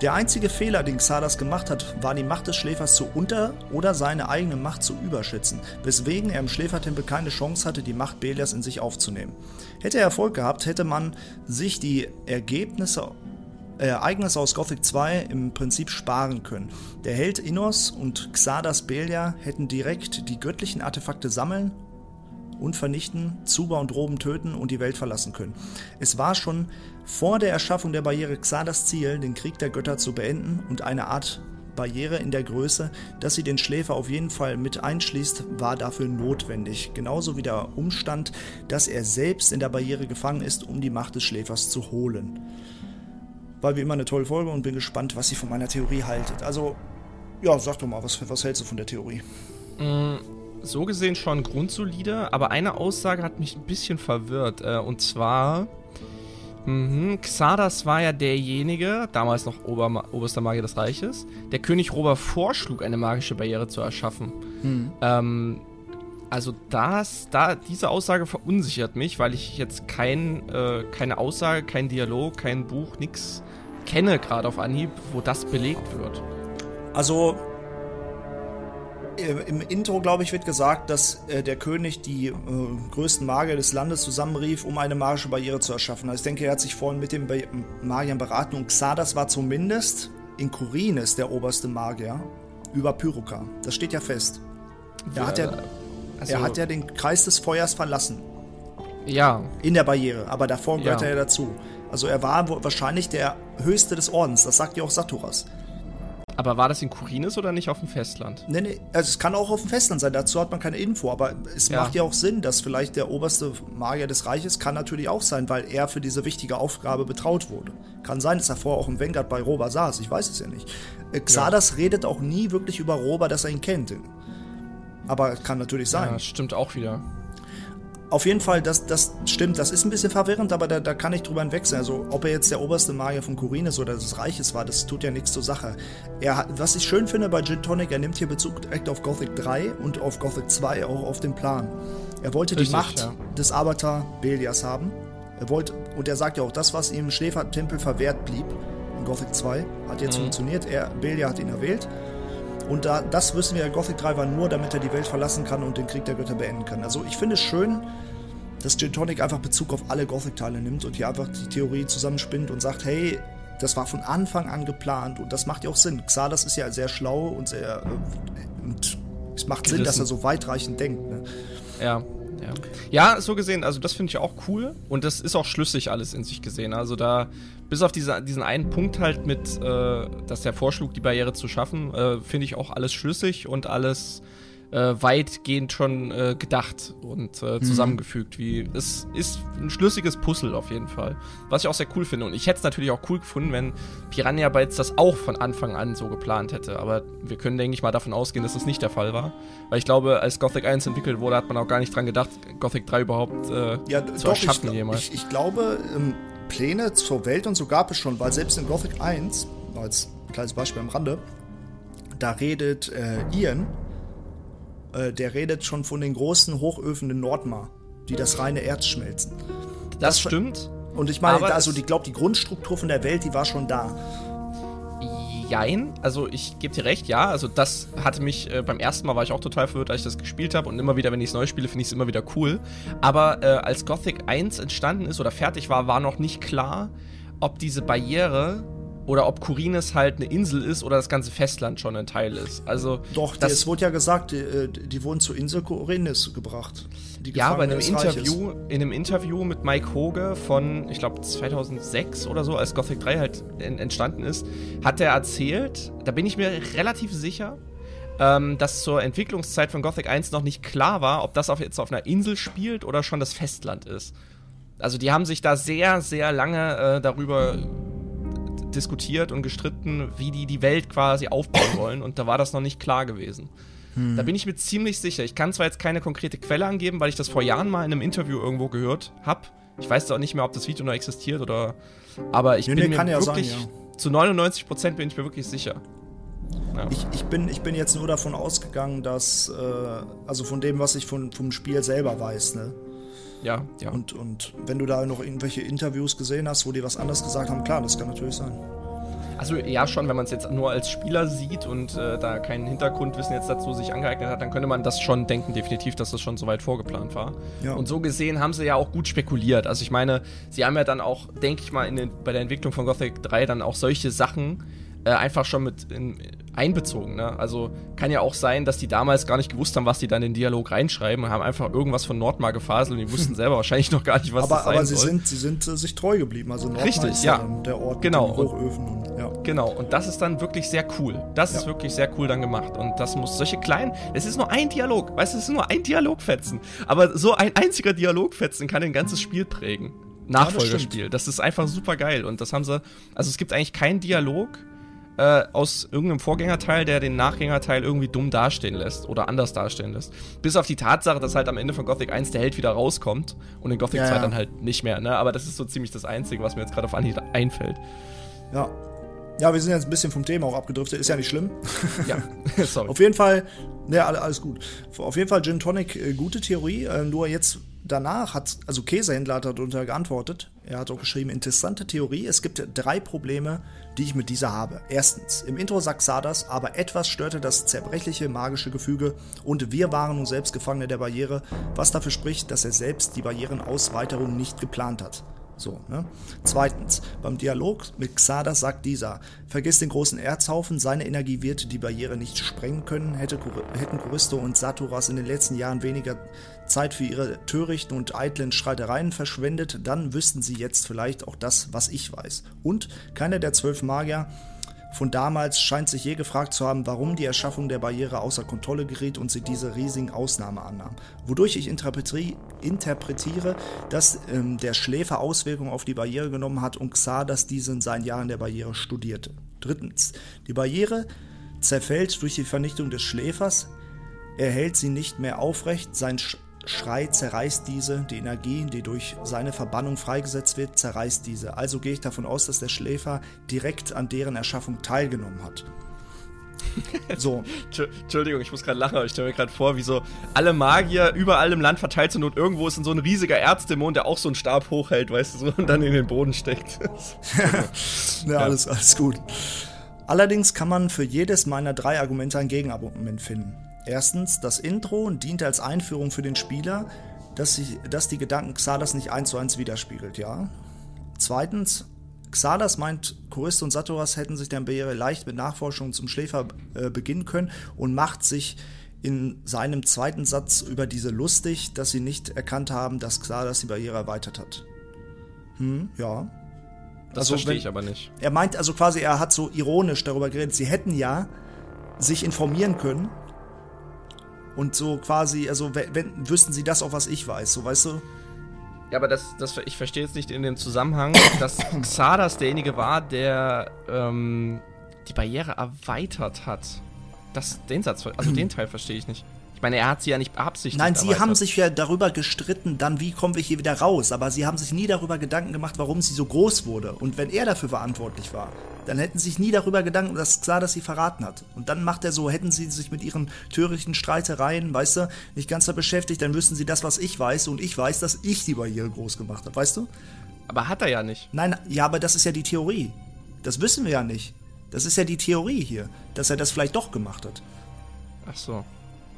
Der einzige Fehler, den Xardas gemacht hat, war die Macht des Schläfers zu unter- oder seine eigene Macht zu überschätzen, weswegen er im Schläfertempel keine Chance hatte, die Macht Belias in sich aufzunehmen. Hätte er Erfolg gehabt, hätte man sich die Ergebnisse äh, Ereignisse aus Gothic 2 im Prinzip sparen können. Der Held Innos und Xardas Belia hätten direkt die göttlichen Artefakte sammeln und vernichten, Zuba und Roben töten und die Welt verlassen können. Es war schon vor der Erschaffung der Barriere Xardas Ziel, den Krieg der Götter zu beenden und eine Art Barriere in der Größe, dass sie den Schläfer auf jeden Fall mit einschließt, war dafür notwendig. Genauso wie der Umstand, dass er selbst in der Barriere gefangen ist, um die Macht des Schläfers zu holen. War wie immer eine tolle Folge und bin gespannt, was ihr von meiner Theorie haltet. Also, ja, sag doch mal, was, was hältst du von der Theorie?
Mm, so gesehen schon grundsolide, aber eine Aussage hat mich ein bisschen verwirrt. Äh, und zwar, mh, Xardas war ja derjenige, damals noch Ober oberster Magier des Reiches, der König Robert vorschlug, eine magische Barriere zu erschaffen. Mhm. Ähm, also das, da, diese Aussage verunsichert mich, weil ich jetzt kein, äh, keine Aussage, kein Dialog, kein Buch, nichts kenne gerade auf Anhieb, wo das belegt wird.
Also im Intro, glaube ich, wird gesagt, dass äh, der König die äh, größten Magier des Landes zusammenrief, um eine magische Barriere zu erschaffen. Also ich denke, er hat sich vorhin mit den ba Magiern beraten und Xardas war zumindest in Kurines der oberste Magier über Pyroka. Das steht ja fest. Er, ja, hat, ja, also, er hat ja den Kreis des Feuers verlassen.
Ja.
In der Barriere, aber davor gehört ja. er ja dazu. Also er war wahrscheinlich der Höchste des Ordens, das sagt ja auch Saturas.
Aber war das in Kurinis oder nicht auf dem Festland?
Nee, nee, also es kann auch auf dem Festland sein, dazu hat man keine Info, aber es ja. macht ja auch Sinn, dass vielleicht der oberste Magier des Reiches kann natürlich auch sein, weil er für diese wichtige Aufgabe betraut wurde. Kann sein, dass er vorher auch im Vanguard bei Roba saß, ich weiß es ja nicht. Äh, Xardas ja. redet auch nie wirklich über Roba, dass er ihn kennt. Aber kann natürlich sein. Ja,
stimmt auch wieder.
Auf jeden Fall, das, das stimmt. Das ist ein bisschen verwirrend, aber da, da kann ich drüber hinwechseln. Also, ob er jetzt der oberste Magier von Kurines oder des Reiches war, das tut ja nichts zur Sache. Er hat, was ich schön finde bei Gin Tonic, er nimmt hier Bezug direkt auf Gothic 3 und auf Gothic 2 auch auf den Plan. Er wollte Richtig, die Macht ja. des Avatar Belias haben. Er wollte, und er sagt ja auch, das, was ihm im Schläfertempel verwehrt blieb, in Gothic 2, hat jetzt mhm. funktioniert. Er, Belia hat ihn erwählt. Und da, das wissen wir, Gothic 3 war nur, damit er die Welt verlassen kann und den Krieg der Götter beenden kann. Also ich finde es schön, dass Gin Tonic einfach Bezug auf alle Gothic-Teile nimmt und hier einfach die Theorie zusammenspinnt und sagt, hey, das war von Anfang an geplant und das macht ja auch Sinn. Xardas ist ja sehr schlau und sehr äh, und es macht Sinn, dass er so weitreichend denkt. Ne?
Ja, ja. ja, so gesehen, also das finde ich auch cool und das ist auch schlüssig alles in sich gesehen. Also da, bis auf diese, diesen einen Punkt halt mit, äh, dass der vorschlug, die Barriere zu schaffen, äh, finde ich auch alles schlüssig und alles äh, weitgehend schon äh, gedacht und äh, mhm. zusammengefügt. Wie es ist ein schlüssiges Puzzle auf jeden Fall, was ich auch sehr cool finde. Und ich hätte es natürlich auch cool gefunden, wenn Piranha Bytes das auch von Anfang an so geplant hätte. Aber wir können denke ich mal davon ausgehen, dass das nicht der Fall war, weil ich glaube, als Gothic 1 entwickelt wurde, hat man auch gar nicht dran gedacht, Gothic 3 überhaupt äh, ja, zu doch, erschaffen
ich,
jemals.
Ich, ich glaube, ähm, Pläne zur Welt und so gab es schon, weil selbst in Gothic 1, als kleines Beispiel am Rande, da redet äh, Ian äh, der redet schon von den großen Hochöfen in Nordmar, die das reine Erz schmelzen.
Das, das stimmt.
Und ich meine, also ich glaube, die Grundstruktur von der Welt, die war schon da.
Jein, also ich gebe dir recht, ja. Also das hatte mich, äh, beim ersten Mal war ich auch total verwirrt, als ich das gespielt habe und immer wieder, wenn ich es neu spiele, finde ich es immer wieder cool. Aber äh, als Gothic 1 entstanden ist oder fertig war, war noch nicht klar, ob diese Barriere oder ob Kurines halt eine Insel ist oder das ganze Festland schon ein Teil ist. Also
Doch, das, es wurde ja gesagt, die, äh, die, wurden zur Insel Kurines gebracht.
Ja, aber in einem, Interview, in einem Interview mit Mike Hoge von, ich glaube, 2006 oder so, als Gothic 3 halt entstanden ist, hat er erzählt, da bin ich mir relativ sicher, ähm, dass zur Entwicklungszeit von Gothic 1 noch nicht klar war, ob das auf, jetzt auf einer Insel spielt oder schon das Festland ist. Also die haben sich da sehr, sehr lange äh, darüber diskutiert und gestritten, wie die die Welt quasi aufbauen wollen und da war das noch nicht klar gewesen. Hm. Da bin ich mir ziemlich sicher. Ich kann zwar jetzt keine konkrete Quelle angeben, weil ich das vor Jahren mal in einem Interview irgendwo gehört habe. Ich weiß auch nicht mehr, ob das Video noch existiert oder. Aber ich nee, bin nee, mir ja wirklich sein, ja. zu 99 Prozent bin ich mir wirklich sicher.
Ja. Ich, ich, bin, ich bin jetzt nur davon ausgegangen, dass, äh, also von dem, was ich von, vom Spiel selber weiß, ne?
Ja, ja.
Und, und wenn du da noch irgendwelche Interviews gesehen hast, wo die was anderes gesagt haben, klar, das kann natürlich sein.
Also ja schon, wenn man es jetzt nur als Spieler sieht und äh, da kein Hintergrundwissen jetzt dazu sich angeeignet hat, dann könnte man das schon denken, definitiv, dass das schon so weit vorgeplant war. Ja. Und so gesehen haben sie ja auch gut spekuliert. Also ich meine, sie haben ja dann auch, denke ich mal, den, bei der Entwicklung von Gothic 3 dann auch solche Sachen äh, einfach schon mit in, einbezogen. Ne? Also kann ja auch sein, dass die damals gar nicht gewusst haben, was die dann in den Dialog reinschreiben und haben einfach irgendwas von Nordmar gefaselt und die wussten selber wahrscheinlich noch gar nicht, was
aber,
das sein
Aber sie
soll.
sind, sie sind äh, sich treu geblieben. Also
Nordmar Richtig, ist ja.
der Ort
genau.
mit den Hochöfen. Und, ja.
Genau, und das ist dann wirklich sehr cool. Das ja. ist wirklich sehr cool dann gemacht. Und das muss solche kleinen, es ist nur ein Dialog, weißt du, es ist nur ein Dialogfetzen. Aber so ein einziger Dialogfetzen kann ein ganzes Spiel prägen. Nachfolgerspiel. Ja, das, das, ist einfach super geil. Und das haben sie. Also es gibt eigentlich keinen Dialog, äh, aus irgendeinem Vorgängerteil, der den Nachgängerteil irgendwie dumm dastehen lässt oder anders dastehen lässt. Bis auf die Tatsache, dass halt am Ende von Gothic 1 der Held wieder rauskommt und in Gothic ja, 2 ja. dann halt nicht mehr. Ne? Aber das ist so ziemlich das Einzige, was mir jetzt gerade auf Anhieb einfällt.
Ja. Ja, wir sind jetzt ein bisschen vom Thema auch abgedriftet, ist ja nicht schlimm.
Ja,
sorry. Auf jeden Fall, ne, alles gut. Auf jeden Fall Gin Tonic, äh, gute Theorie, äh, nur jetzt danach hat, also Käsehändler hat darunter geantwortet, er hat auch geschrieben, interessante Theorie, es gibt drei Probleme, die ich mit dieser habe. Erstens, im Intro sagt Sadas, aber etwas störte das zerbrechliche magische Gefüge und wir waren nun selbst Gefangene der Barriere, was dafür spricht, dass er selbst die Barrierenausweiterung nicht geplant hat. So, ne? Zweitens, beim Dialog mit Xadas sagt dieser, vergiss den großen Erzhaufen, seine Energie wird die Barriere nicht sprengen können, hätte, hätten Choristo und Saturas in den letzten Jahren weniger Zeit für ihre törichten und eitlen Streitereien verschwendet, dann wüssten sie jetzt vielleicht auch das, was ich weiß. Und keiner der zwölf Magier von damals scheint sich je gefragt zu haben, warum die Erschaffung der Barriere außer Kontrolle geriet und sie diese riesigen Ausnahme annahm. Wodurch ich interpretiere, dass ähm, der Schläfer Auswirkungen auf die Barriere genommen hat und Xardas diese in seinen Jahren der Barriere studierte. Drittens, die Barriere zerfällt durch die Vernichtung des Schläfers, er hält sie nicht mehr aufrecht, sein Schrei zerreißt diese, die Energie, die durch seine Verbannung freigesetzt wird, zerreißt diese. Also gehe ich davon aus, dass der Schläfer direkt an deren Erschaffung teilgenommen hat.
So. Entschuldigung, ich muss gerade lachen, aber ich stelle mir gerade vor, wie so alle Magier überall im Land verteilt sind und irgendwo ist so ein riesiger Erzdämon, der auch so einen Stab hochhält, weißt du, so, und dann in den Boden steckt.
ja, alles, alles gut. Allerdings kann man für jedes meiner drei Argumente ein Gegenargument finden. Erstens, das Intro diente als Einführung für den Spieler, dass, sich, dass die Gedanken Xalas nicht eins zu eins widerspiegelt, ja. Zweitens, Xalas meint, Choristo und Satoras hätten sich der Barriere leicht mit Nachforschungen zum Schläfer äh, beginnen können und macht sich in seinem zweiten Satz über diese lustig, dass sie nicht erkannt haben, dass Xalas die Barriere erweitert hat. Hm, ja.
Das also, verstehe ich aber nicht.
Er meint also quasi, er hat so ironisch darüber geredet, sie hätten ja sich informieren können und so quasi, also wenn, wüssten sie das auch, was ich weiß, so weißt du?
Ja, aber das, das, ich verstehe jetzt nicht in dem Zusammenhang, dass Xardas derjenige war, der ähm, die Barriere erweitert hat. Das, den Satz, also den Teil verstehe ich nicht. Ich meine, er hat sie ja nicht beabsichtigt.
Nein, sie haben sich ja darüber gestritten, dann wie kommen wir hier wieder raus. Aber sie haben sich nie darüber Gedanken gemacht, warum sie so groß wurde. Und wenn er dafür verantwortlich war, dann hätten sie sich nie darüber Gedanken, dass klar, dass sie verraten hat. Und dann macht er so, hätten sie sich mit ihren törichten Streitereien, weißt du, nicht ganz da beschäftigt, dann wüssten sie das, was ich weiß. Und ich weiß, dass ich die Barriere groß gemacht habe, weißt du?
Aber hat er ja nicht.
Nein, ja, aber das ist ja die Theorie. Das wissen wir ja nicht. Das ist ja die Theorie hier, dass er das vielleicht doch gemacht hat.
Ach so.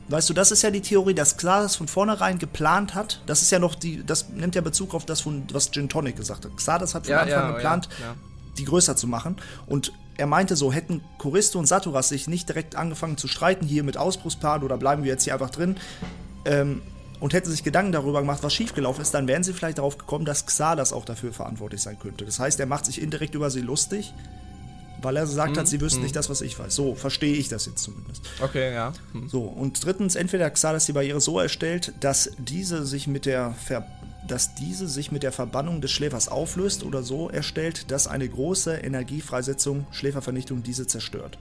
Weißt du, das ist ja die Theorie, dass Xardas von vornherein geplant hat. Das ist ja noch die, das nimmt ja Bezug auf das, von, was Gin Tonic gesagt hat. Xardas hat von ja, Anfang ja, geplant, ja, die größer zu machen. Und er meinte so, hätten Choristo und Saturas sich nicht direkt angefangen zu streiten hier mit Ausbruchsplan oder bleiben wir jetzt hier einfach drin ähm, und hätten sich Gedanken darüber gemacht, was schiefgelaufen ist, dann wären sie vielleicht darauf gekommen, dass Xardas auch dafür verantwortlich sein könnte. Das heißt, er macht sich indirekt über sie lustig weil er gesagt mhm. hat, sie wüssten mhm. nicht das, was ich weiß. So verstehe ich das jetzt zumindest.
Okay, ja.
Mhm. So, und drittens, entweder Xalas die Barriere so erstellt, dass diese sich mit der Ver dass diese sich mit der Verbannung des Schläfers auflöst oder so erstellt, dass eine große Energiefreisetzung, Schläfervernichtung diese zerstört.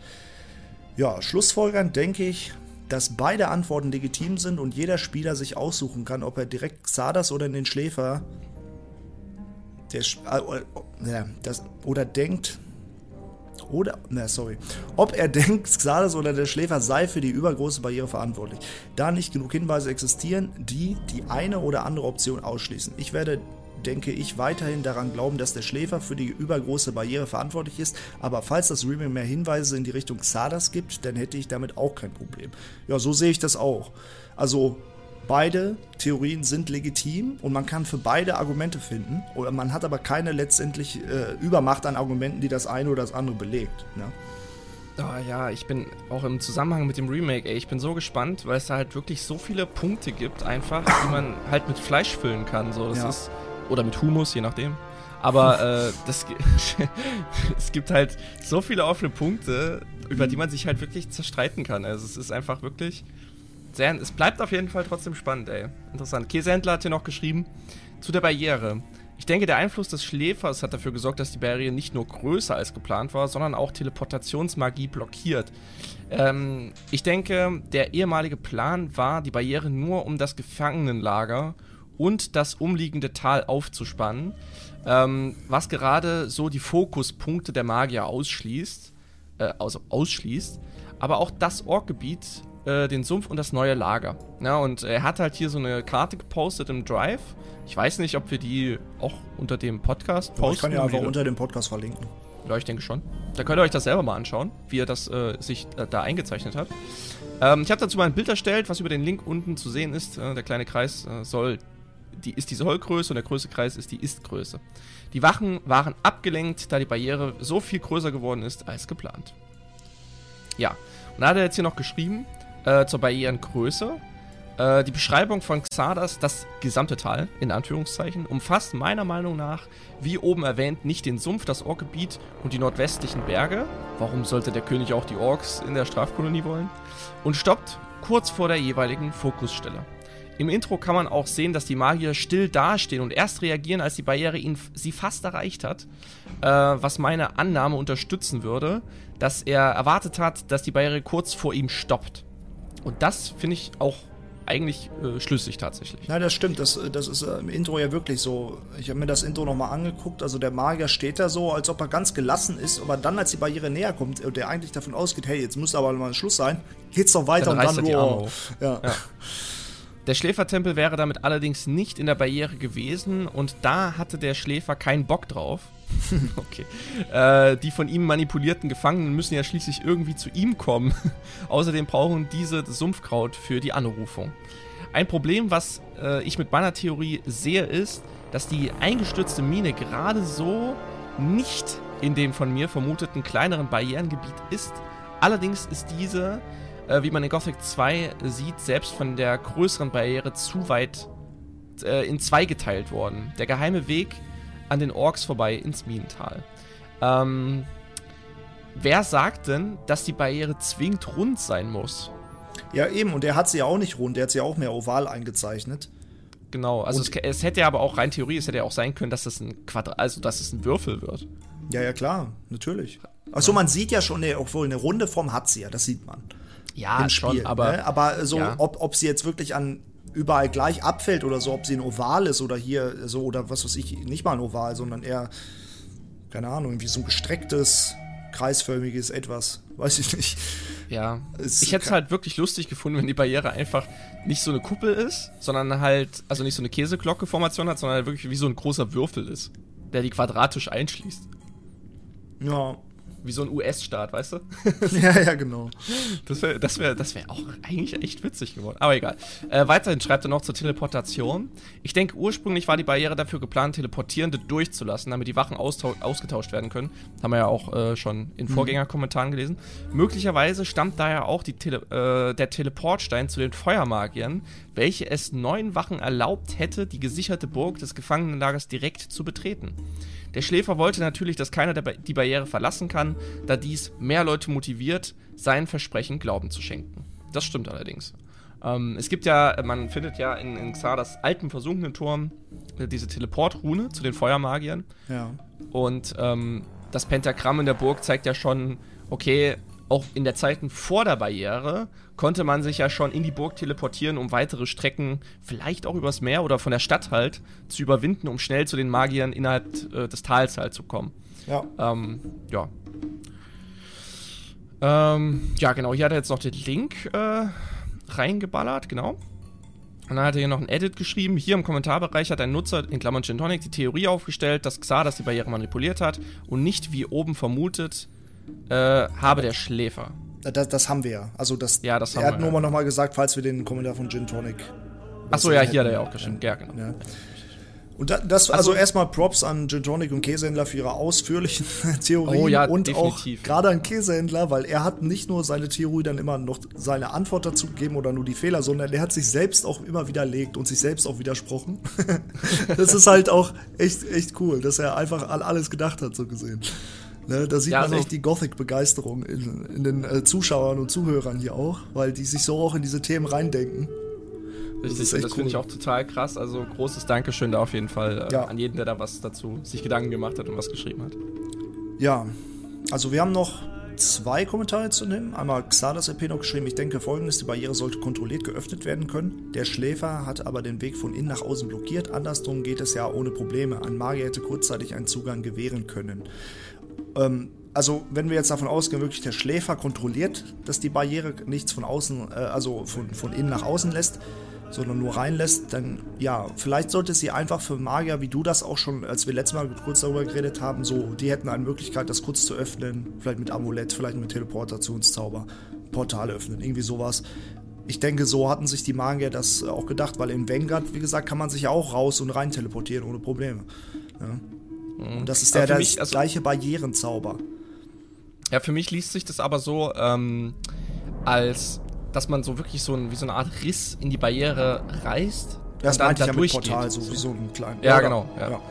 Ja, schlussfolgernd denke ich, dass beide Antworten legitim sind und jeder Spieler sich aussuchen kann, ob er direkt Xardas oder in den Schläfer der, äh, äh, das, oder denkt, oder, na sorry, ob er denkt, Xardas oder der Schläfer sei für die übergroße Barriere verantwortlich. Da nicht genug Hinweise existieren, die die eine oder andere Option ausschließen. Ich werde denke ich weiterhin daran glauben, dass der Schläfer für die übergroße Barriere verantwortlich ist, aber falls das Remake mehr Hinweise in die Richtung Xardas gibt, dann hätte ich damit auch kein Problem. Ja, so sehe ich das auch. Also Beide Theorien sind legitim und man kann für beide Argumente finden. Oder man hat aber keine letztendlich äh, Übermacht an Argumenten, die das eine oder das andere belegt. Ne?
Oh ja, ich bin auch im Zusammenhang mit dem Remake, ey, ich bin so gespannt, weil es da halt wirklich so viele Punkte gibt, einfach, die man halt mit Fleisch füllen kann. So, das ja. ist, oder mit Humus, je nachdem. Aber äh, das, es gibt halt so viele offene Punkte, über die man sich halt wirklich zerstreiten kann. Also es ist einfach wirklich sehr, es bleibt auf jeden Fall trotzdem spannend, ey. Interessant. Käsehändler hat hier noch geschrieben zu der Barriere. Ich denke, der Einfluss des Schläfers hat dafür gesorgt, dass die Barriere nicht nur größer als geplant war, sondern auch Teleportationsmagie blockiert. Ähm, ich denke, der ehemalige Plan war, die Barriere nur um das Gefangenenlager und das umliegende Tal aufzuspannen, ähm, was gerade so die Fokuspunkte der Magier ausschließt, äh, also ausschließt. Aber auch das Orkgebiet äh, den Sumpf und das neue Lager. Ja, und er hat halt hier so eine Karte gepostet im Drive. Ich weiß nicht, ob wir die auch unter dem Podcast
posten. ich kann ja einfach unter dem Podcast verlinken.
Ja, ich denke schon. Da könnt ihr euch das selber mal anschauen, wie er das äh, sich äh, da eingezeichnet hat. Ähm, ich habe dazu mal ein Bild erstellt, was über den Link unten zu sehen ist. Äh, der kleine Kreis äh, soll die ist die Sollgröße und der größte Kreis ist die Ist-Größe. Die Wachen waren abgelenkt, da die Barriere so viel größer geworden ist als geplant. Ja, und da hat er jetzt hier noch geschrieben, äh, zur Barrierengröße. Äh, die Beschreibung von Xardas, das gesamte Tal, in Anführungszeichen, umfasst meiner Meinung nach, wie oben erwähnt, nicht den Sumpf, das Orkgebiet und die nordwestlichen Berge. Warum sollte der König auch die Orks in der Strafkolonie wollen? Und stoppt kurz vor der jeweiligen Fokusstelle. Im Intro kann man auch sehen, dass die Magier still dastehen und erst reagieren, als die Barriere ihn, sie fast erreicht hat. Äh, was meine Annahme unterstützen würde, dass er erwartet hat, dass die Barriere kurz vor ihm stoppt. Und das finde ich auch eigentlich äh, schlüssig tatsächlich.
Nein, das stimmt. Das, das ist äh, im Intro ja wirklich so. Ich habe mir das Intro nochmal angeguckt. Also der Magier steht da so, als ob er ganz gelassen ist. Aber dann, als die Barriere näher kommt und der eigentlich davon ausgeht, hey, jetzt muss aber mal ein Schluss sein, geht's doch weiter
dann
und dann
die Arme Ja. ja. Der Schläfertempel wäre damit allerdings nicht in der Barriere gewesen und da hatte der Schläfer keinen Bock drauf. okay. Äh, die von ihm manipulierten Gefangenen müssen ja schließlich irgendwie zu ihm kommen. Außerdem brauchen diese das Sumpfkraut für die Anrufung. Ein Problem, was äh, ich mit meiner Theorie sehe, ist, dass die eingestürzte Mine gerade so nicht in dem von mir vermuteten kleineren Barrierengebiet ist. Allerdings ist diese äh, wie man in Gothic 2 sieht, selbst von der größeren Barriere zu weit äh, in zwei geteilt worden. Der geheime Weg an den Orks vorbei ins Minental. Ähm, wer sagt denn, dass die Barriere zwingend rund sein muss?
Ja, eben, und der hat sie ja auch nicht rund, der hat sie ja auch mehr oval eingezeichnet.
Genau, also es, es, hätte ja aber auch rein Theorie, es hätte ja auch sein können, dass es ein Quadrat, also dass es ein Würfel wird.
Ja, ja, klar, natürlich. Achso, man sieht ja schon, ne, obwohl eine runde Form hat sie ja, das sieht man
ja, im Spiel. Schon, aber,
ne? aber so, ja. ob, ob sie jetzt wirklich an überall gleich abfällt oder so, ob sie ein Oval ist oder hier so oder was weiß ich, nicht mal ein Oval, sondern eher, keine Ahnung, irgendwie so ein gestrecktes, kreisförmiges etwas. Weiß ich nicht.
Ja. Es ich hätte es halt wirklich lustig gefunden, wenn die Barriere einfach nicht so eine Kuppel ist, sondern halt, also nicht so eine Käseglocke-Formation hat, sondern halt wirklich wie so ein großer Würfel ist, der die quadratisch einschließt.
Ja,
wie so ein US-Staat, weißt du?
ja, ja, genau.
Das wäre das wär, das wär auch eigentlich echt witzig geworden. Aber egal. Äh, weiterhin schreibt er noch zur Teleportation. Ich denke, ursprünglich war die Barriere dafür geplant, Teleportierende durchzulassen, damit die Wachen ausgetauscht werden können. Haben wir ja auch äh, schon in mhm. Vorgängerkommentaren gelesen. Möglicherweise stammt daher auch Tele äh, der Teleportstein zu den Feuermagiern, welche es neun Wachen erlaubt hätte, die gesicherte Burg des Gefangenenlagers direkt zu betreten. Der Schläfer wollte natürlich, dass keiner die Barriere verlassen kann, da dies mehr Leute motiviert, sein Versprechen Glauben zu schenken. Das stimmt allerdings. Ähm, es gibt ja, man findet ja in, in Xardas alten versunkenen Turm äh, diese Teleportrune zu den Feuermagiern.
Ja.
Und ähm, das Pentagramm in der Burg zeigt ja schon, okay, auch in der Zeiten vor der Barriere konnte man sich ja schon in die Burg teleportieren, um weitere Strecken, vielleicht auch übers Meer oder von der Stadt halt, zu überwinden, um schnell zu den Magiern innerhalb äh, des Tals halt zu kommen.
Ja.
Ähm, ja. Ähm, ja, genau, hier hat er jetzt noch den Link äh, reingeballert, genau. Und dann hat er hier noch ein Edit geschrieben. Hier im Kommentarbereich hat ein Nutzer in Klammern Gin Tonic die Theorie aufgestellt, dass Xardas die Barriere manipuliert hat und nicht wie oben vermutet äh, habe der Schläfer.
Das, das, haben wir ja. Also das,
ja, das
haben er hat nur mal nochmal gesagt, falls wir den Kommentar von Gin Tonic.
Achso, ja, hier hat er ja auch geschrieben. Ja, genau.
Ja. Und das, also, also, erstmal Props an Gin Tonic und Käsehändler für ihre ausführlichen Theorien
oh ja,
und
definitiv.
auch gerade an Käsehändler, weil er hat nicht nur seine Theorie dann immer noch seine Antwort dazu gegeben oder nur die Fehler, sondern er hat sich selbst auch immer widerlegt und sich selbst auch widersprochen. das ist halt auch echt, echt cool, dass er einfach an alles gedacht hat, so gesehen. Ne, da sieht ja, man also echt die Gothic-Begeisterung in, in, den äh, Zuschauern und Zuhörern hier auch, weil die sich so auch in diese Themen reindenken.
Richtig, das, das finde ich auch total krass. Also großes Dankeschön da auf jeden Fall äh,
ja.
an jeden, der da was dazu sich Gedanken gemacht hat und was geschrieben hat.
Ja, also wir haben noch zwei Kommentare zu nehmen. Einmal Xalas EP noch geschrieben, ich denke folgendes, die Barriere sollte kontrolliert geöffnet werden können. Der Schläfer hat aber den Weg von innen nach außen blockiert. Andersrum geht es ja ohne Probleme. Ein Magier hätte kurzzeitig einen Zugang gewähren können. Ähm, also wenn wir jetzt davon ausgehen, wirklich der Schläfer kontrolliert, dass die Barriere nichts von außen, äh, also von, von innen nach außen lässt, sondern nur reinlässt, dann ja, vielleicht sollte sie einfach für Magier, wie du das auch schon, als wir letztes Mal kurz darüber geredet haben, so, die hätten eine Möglichkeit, das kurz zu öffnen, vielleicht mit Amulett, vielleicht mit Teleportationszauber, Portale öffnen, irgendwie sowas. Ich denke, so hatten sich die Magier das auch gedacht, weil in Vanguard, wie gesagt, kann man sich ja auch raus und rein teleportieren ohne Probleme. Ja. Mhm. Und das ist der, mich, das also, gleiche Barrierenzauber.
Ja, für mich liest sich das aber so, ähm, als dass man so wirklich so ein, wie so eine Art Riss in die Barriere reißt.
Das meinte ich ja mit Portal, so wie so ein kleiner.
Ja, genau. Ja. ja.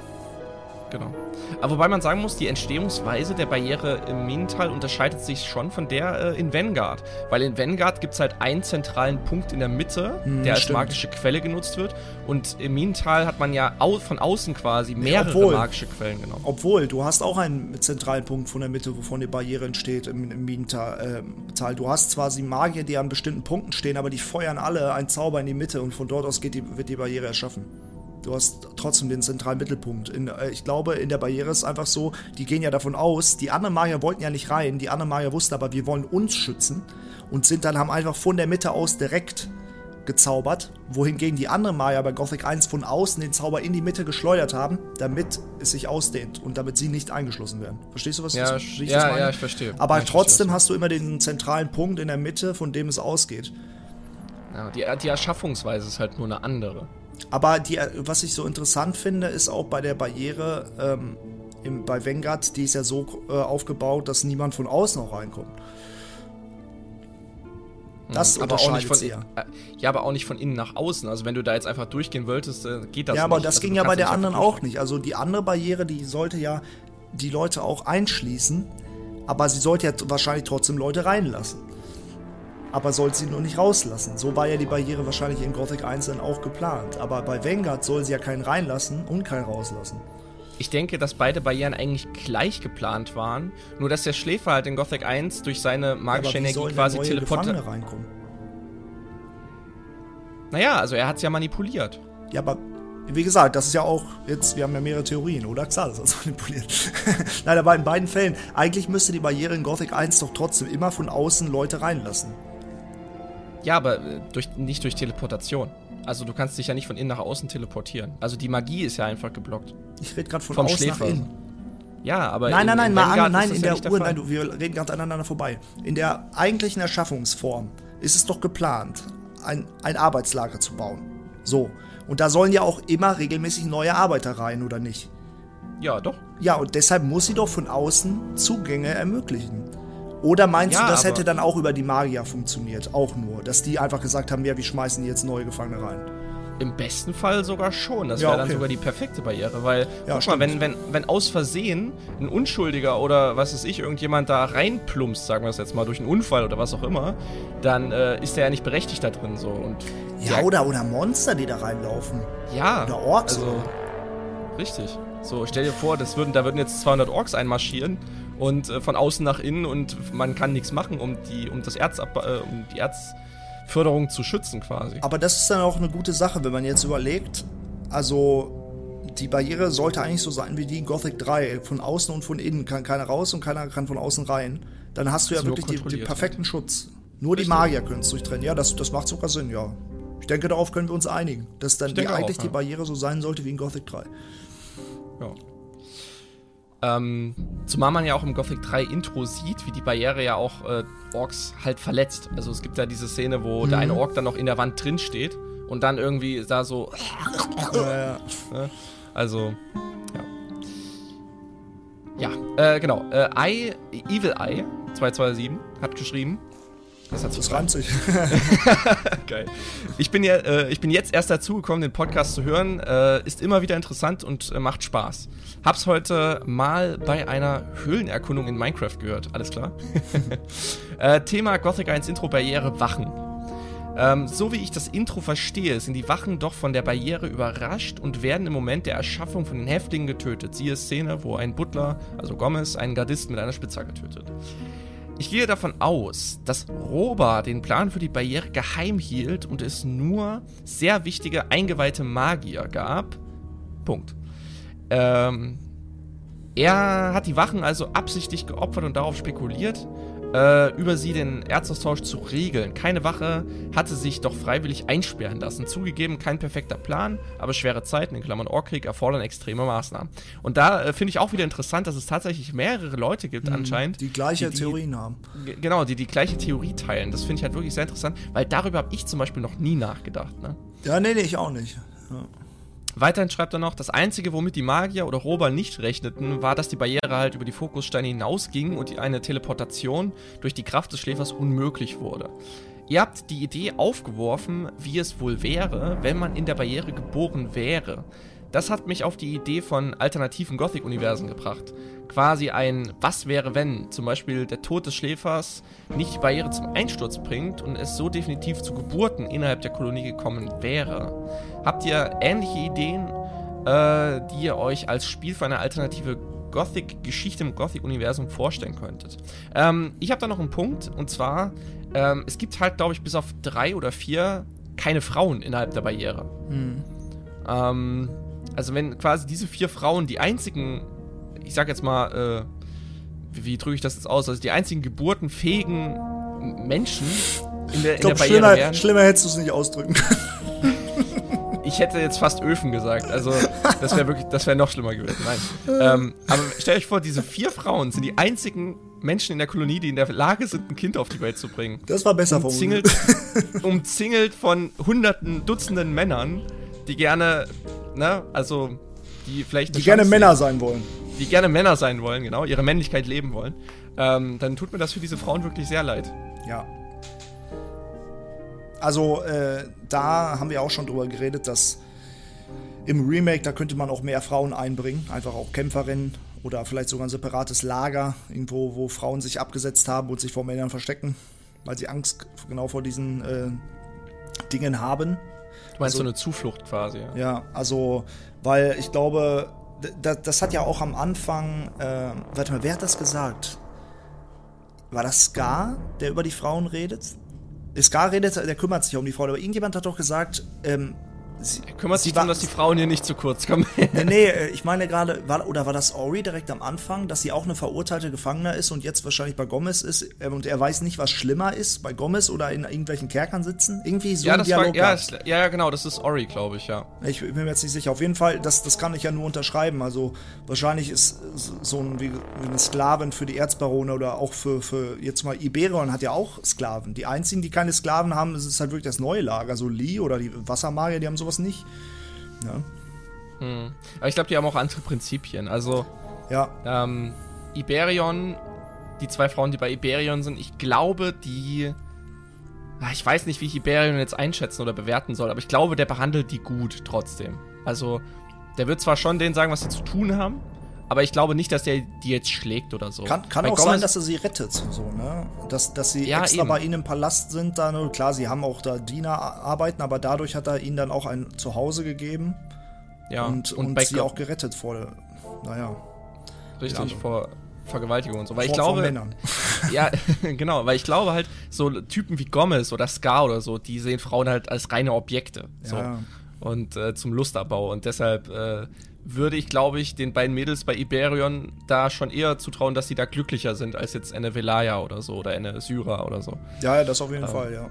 Genau. Aber wobei man sagen muss, die Entstehungsweise der Barriere im Minental unterscheidet sich schon von der äh, in Vanguard. Weil in Vanguard gibt es halt einen zentralen Punkt in der Mitte, hm, der als stimmt. magische Quelle genutzt wird. Und im Minental hat man ja au von außen quasi mehrere obwohl, magische Quellen genommen.
Obwohl, du hast auch einen zentralen Punkt von der Mitte, wovon die Barriere entsteht im, im Minental. Äh, du hast zwar die Magier, die an bestimmten Punkten stehen, aber die feuern alle einen Zauber in die Mitte und von dort aus die, wird die Barriere erschaffen. Du hast trotzdem den zentralen Mittelpunkt. In, äh, ich glaube, in der Barriere ist einfach so, die gehen ja davon aus, die anderen Magier wollten ja nicht rein, die anderen Magier wussten aber, wir wollen uns schützen und sind dann, haben einfach von der Mitte aus direkt gezaubert, wohingegen die anderen Magier bei Gothic 1 von außen den Zauber in die Mitte geschleudert haben, damit es sich ausdehnt und damit sie nicht eingeschlossen werden. Verstehst du, was
ja,
das,
ich ja, meine? Ja, ich verstehe.
Aber
ich
trotzdem verstehe, hast du immer den zentralen Punkt in der Mitte, von dem es ausgeht.
Ja, die, die Erschaffungsweise ist halt nur eine andere.
Aber die, was ich so interessant finde, ist auch bei der Barriere ähm, im, bei Vanguard, die ist ja so äh, aufgebaut, dass niemand von außen auch reinkommt.
Das hm, aber auch nicht von in, äh, Ja, aber auch nicht von innen nach außen. Also wenn du da jetzt einfach durchgehen wolltest, äh, geht das
nicht.
Ja,
aber das also ging ja bei der anderen auch nicht. Also die andere Barriere, die sollte ja die Leute auch einschließen, aber sie sollte ja wahrscheinlich trotzdem Leute reinlassen aber soll sie nur nicht rauslassen. So war ja die Barriere wahrscheinlich in Gothic 1 dann auch geplant. Aber bei Vanguard soll sie ja keinen reinlassen und keinen rauslassen.
Ich denke, dass beide Barrieren eigentlich gleich geplant waren, nur dass der Schläfer halt in Gothic 1 durch seine magische ja, Energie quasi teleportiert. reinkommen? Naja, also er hat es ja manipuliert.
Ja, aber wie gesagt, das ist ja auch jetzt, wir haben ja mehrere Theorien, oder? Klar, das ist manipuliert. Nein, aber in beiden Fällen, eigentlich müsste die Barriere in Gothic 1 doch trotzdem immer von außen Leute reinlassen.
Ja, aber äh, durch, nicht durch Teleportation. Also du kannst dich ja nicht von innen nach außen teleportieren. Also die Magie ist ja einfach geblockt.
Ich rede gerade von Vom außen Schläfer. nach innen.
Ja, aber.
Nein, nein, nein, mal an, nein, in der ja Uhr, nein, du, wir reden gerade aneinander vorbei. In der eigentlichen Erschaffungsform ist es doch geplant, ein, ein Arbeitslager zu bauen. So. Und da sollen ja auch immer regelmäßig neue Arbeiter rein, oder nicht?
Ja, doch.
Ja, und deshalb muss sie doch von außen Zugänge ermöglichen. Oder meinst ja, du, das hätte dann auch über die Magier funktioniert? Auch nur, dass die einfach gesagt haben, ja, wir schmeißen jetzt neue Gefangene rein.
Im besten Fall sogar schon. Das ja, wäre dann okay. sogar die perfekte Barriere, weil, ja, guck mal, wenn, wenn, wenn aus Versehen ein Unschuldiger oder was weiß ich, irgendjemand da reinplumpst, sagen wir es jetzt mal, durch einen Unfall oder was auch immer, dann äh, ist der ja nicht berechtigt da drin so. Und
ja, oder, oder Monster, die da reinlaufen.
Ja.
Oder Orks.
Also, richtig. So, stell dir vor, das würden, da würden jetzt 200 Orks einmarschieren und äh, von außen nach innen und man kann nichts machen, um die, um das Erz äh, um die Erzförderung zu schützen quasi.
Aber das ist dann auch eine gute Sache, wenn man jetzt überlegt, also die Barriere sollte eigentlich so sein wie die in Gothic 3. Von außen und von innen kann keiner raus und keiner kann von außen rein. Dann hast du ja wirklich den perfekten Schutz. Nur die Magier können es durchtrennen. Ja, das, das macht sogar Sinn, ja. Ich denke, darauf können wir uns einigen, dass dann die, eigentlich auch, ja. die Barriere so sein sollte wie in Gothic 3.
Ja. Ähm, zumal man ja auch im Gothic 3 Intro sieht, wie die Barriere ja auch äh, Orks halt verletzt. Also es gibt ja diese Szene, wo mhm. der eine Ork dann noch in der Wand drin steht und dann irgendwie da so. Ja, ja. Ne? Also, ja. Ja, äh, genau. Äh, I, Evil Eye 227 hat geschrieben.
Das hat das reimt sich.
Geil. Ich bin, ja, äh, ich bin jetzt erst dazu gekommen, den Podcast zu hören. Äh, ist immer wieder interessant und äh, macht Spaß. Hab's heute mal bei einer Höhlenerkundung in Minecraft gehört. Alles klar? Äh, Thema Gothic 1 Intro Barriere Wachen. Ähm, so wie ich das Intro verstehe, sind die Wachen doch von der Barriere überrascht und werden im Moment der Erschaffung von den Häftlingen getötet. Siehe Szene, wo ein Butler, also Gomez, einen Gardisten mit einer Spitzhacke tötet. Ich gehe davon aus, dass Roba den Plan für die Barriere geheim hielt und es nur sehr wichtige eingeweihte Magier gab. Punkt. Ähm, er hat die Wachen also absichtlich geopfert und darauf spekuliert, äh, über sie den Erzaustausch zu regeln. Keine Wache hatte sich doch freiwillig einsperren lassen. Zugegeben, kein perfekter Plan, aber schwere Zeiten, in Klammern Orkrieg, erfordern extreme Maßnahmen. Und da äh, finde ich auch wieder interessant, dass es tatsächlich mehrere Leute gibt mhm, anscheinend.
Die gleiche die, Theorien haben.
Genau, die die gleiche Theorie teilen. Das finde ich halt wirklich sehr interessant, weil darüber habe ich zum Beispiel noch nie nachgedacht. Ne?
Ja, nee, nee, ich auch nicht. Ja.
Weiterhin schreibt er noch, das Einzige, womit die Magier oder Rober nicht rechneten, war, dass die Barriere halt über die Fokussteine hinausging und eine Teleportation durch die Kraft des Schläfers unmöglich wurde. ihr habt die Idee aufgeworfen, wie es wohl wäre, wenn man in der Barriere geboren wäre. Das hat mich auf die Idee von alternativen Gothic-Universen gebracht. Quasi ein Was wäre wenn, zum Beispiel der Tod des Schläfers nicht die Barriere zum Einsturz bringt und es so definitiv zu Geburten innerhalb der Kolonie gekommen wäre. Habt ihr ähnliche Ideen, äh, die ihr euch als Spiel für eine alternative Gothic-Geschichte im Gothic-Universum vorstellen könntet? Ähm, ich habe da noch einen Punkt und zwar, ähm, es gibt halt, glaube ich, bis auf drei oder vier keine Frauen innerhalb der Barriere. Hm. Ähm, also wenn quasi diese vier Frauen die einzigen, ich sag jetzt mal, äh, wie, wie drücke ich das jetzt aus, also die einzigen geburtenfähigen Menschen in der, in glaub, der Barriere
schlimmer,
wären.
Schlimmer hättest du es nicht ausdrücken können.
Ich hätte jetzt fast Öfen gesagt. Also, das wäre wirklich, das wäre noch schlimmer gewesen. Nein. ähm, aber stellt euch vor, diese vier Frauen sind die einzigen Menschen in der Kolonie, die in der Lage sind, ein Kind auf die Welt zu bringen.
Das war besser
umzingelt, umzingelt von hunderten, Dutzenden Männern, die gerne ne? Also, die vielleicht.
Die gerne Männer sein wollen.
Die gerne Männer sein wollen, genau, ihre Männlichkeit leben wollen. Ähm, dann tut mir das für diese Frauen wirklich sehr leid.
Ja. Also, äh, da haben wir auch schon drüber geredet, dass im Remake, da könnte man auch mehr Frauen einbringen, einfach auch Kämpferinnen oder vielleicht sogar ein separates Lager, irgendwo, wo Frauen sich abgesetzt haben und sich vor Männern verstecken, weil sie Angst genau vor diesen äh, Dingen haben.
Du meinst also, so eine Zuflucht quasi. Ja,
ja also, weil ich glaube, das, das, hat ja auch am Anfang, äh, warte mal, wer hat das gesagt? War das Scar, der über die Frauen redet? Scar redet, der kümmert sich um die Frauen, aber irgendjemand hat doch gesagt, ähm,
Sie, er kümmert sich darum, dass die Frauen hier nicht zu kurz kommen.
nee, nee, äh, ich meine gerade, war, oder war das Ori direkt am Anfang, dass sie auch eine verurteilte Gefangene ist und jetzt wahrscheinlich bei Gomez ist ähm, und er weiß nicht, was schlimmer ist, bei Gomez oder in irgendwelchen Kerkern sitzen? Irgendwie so
ja, ein Dialog. War, ja, ist, ja, genau, das ist Ori, glaube ich, ja.
Ich bin mir jetzt nicht sicher. Auf jeden Fall, das, das kann ich ja nur unterschreiben. Also wahrscheinlich ist so ein, wie, wie eine Sklavin für die Erzbarone oder auch für, für jetzt mal Iberion hat ja auch Sklaven. Die einzigen, die keine Sklaven haben, ist halt wirklich das neue Lager. So Lee oder die Wassermagier, die haben sowas nicht. Ja.
Hm. Aber ich glaube, die haben auch andere Prinzipien. Also,
ja.
Ähm, Iberion, die zwei Frauen, die bei Iberion sind, ich glaube, die. Ich weiß nicht, wie ich Iberion jetzt einschätzen oder bewerten soll, aber ich glaube, der behandelt die gut trotzdem. Also, der wird zwar schon denen sagen, was sie zu tun haben, aber ich glaube nicht, dass der die jetzt schlägt oder so.
Kann, kann auch Gomez sein, dass er sie rettet, so, ne? Dass, dass sie ja, extra eben. bei ihnen im Palast sind, da, ne? klar, sie haben auch da Diener arbeiten, aber dadurch hat er ihnen dann auch ein Zuhause gegeben. Ja, und, und, und sie auch gerettet vor, naja.
Richtig, vor Vergewaltigung und so. Weil vor, ich glaube. Männern. ja, genau, weil ich glaube halt, so Typen wie Gomez oder Scar oder so, die sehen Frauen halt als reine Objekte. So. Ja. Und äh, zum Lustabbau. Und deshalb äh, würde ich, glaube ich, den beiden Mädels bei Iberion da schon eher zutrauen, dass sie da glücklicher sind als jetzt eine Velaya oder so oder eine Syra oder so.
Ja, ja das auf jeden ähm, Fall, ja.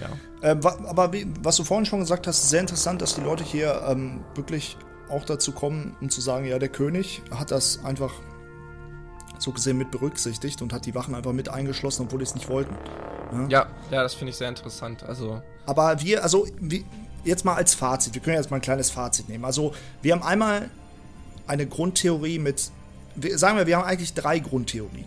ja. Ähm, aber wie, was du vorhin schon gesagt hast, sehr interessant, dass die Leute hier ähm, wirklich auch dazu kommen, um zu sagen, ja, der König hat das einfach so gesehen mit berücksichtigt und hat die Wachen einfach mit eingeschlossen, obwohl die es nicht wollten.
Ja, ja, ja das finde ich sehr interessant. Also.
Aber wir, also, wie, jetzt mal als Fazit, wir können jetzt mal ein kleines Fazit nehmen. Also, wir haben einmal eine Grundtheorie mit, sagen wir, wir haben eigentlich drei Grundtheorien.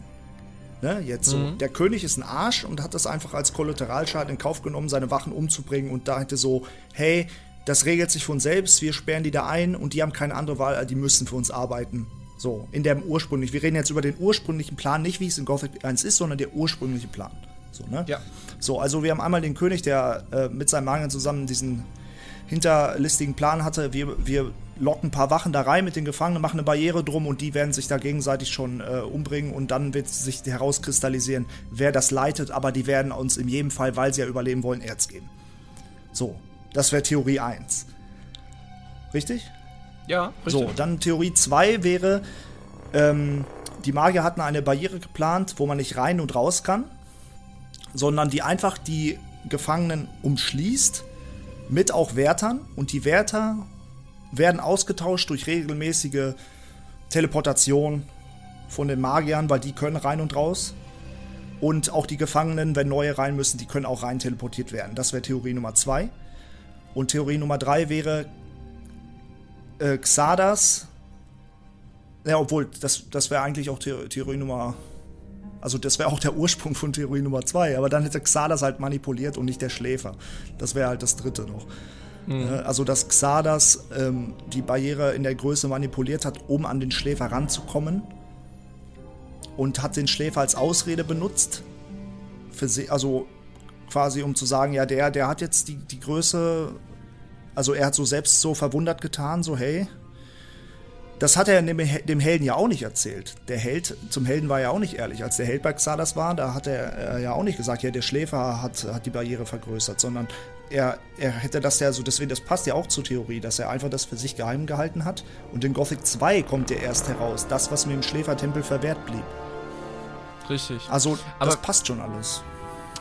Ne, jetzt so. Mhm. Der König ist ein Arsch und hat das einfach als Kollateralschaden in Kauf genommen, seine Wachen umzubringen und da hätte so, hey, das regelt sich von selbst, wir sperren die da ein und die haben keine andere Wahl, die müssen für uns arbeiten. So, in dem ursprünglichen, wir reden jetzt über den ursprünglichen Plan, nicht wie es in Gothic 1 ist, sondern der ursprüngliche Plan. So, ne?
Ja.
So, also wir haben einmal den König, der äh, mit seinem Magiern zusammen diesen hinterlistigen Plan hatte, wir, wir locken ein paar Wachen da rein mit den Gefangenen, machen eine Barriere drum und die werden sich da gegenseitig schon äh, umbringen und dann wird sich herauskristallisieren, wer das leitet, aber die werden uns in jedem Fall, weil sie ja überleben wollen, Erz geben. So, das wäre Theorie 1. Richtig?
Ja,
richtig. So, dann Theorie 2 wäre, ähm, die Magier hatten eine Barriere geplant, wo man nicht rein und raus kann, sondern die einfach die Gefangenen umschließt mit auch Wärtern und die Wärter werden ausgetauscht durch regelmäßige Teleportation von den Magiern, weil die können rein und raus. Und auch die Gefangenen, wenn neue rein müssen, die können auch rein teleportiert werden. Das wäre Theorie Nummer zwei. Und Theorie Nummer drei wäre äh, Xardas. Ja, obwohl, das, das wäre eigentlich auch Theorie Nummer Also das wäre auch der Ursprung von Theorie Nummer zwei. Aber dann hätte Xardas halt manipuliert und nicht der Schläfer. Das wäre halt das dritte noch. Mhm. Also dass Xardas ähm, die Barriere in der Größe manipuliert hat, um an den Schläfer ranzukommen. Und hat den Schläfer als Ausrede benutzt. Für sie, also quasi um zu sagen, ja, der, der hat jetzt die, die Größe. Also er hat so selbst so verwundert getan, so hey, das hat er dem, dem, Helden ja auch nicht erzählt. Der Held, zum Helden war er auch nicht ehrlich. Als der Held bei Xardas war, da hat er ja auch nicht gesagt, ja, der Schläfer hat, hat die Barriere vergrößert, sondern er, er hätte das ja so, deswegen, das passt ja auch zur Theorie, dass er einfach das für sich geheim gehalten hat. Und in Gothic 2 kommt ja erst heraus, das, was mir im Schläfertempel verwehrt blieb.
Richtig.
Also, Aber das passt schon alles.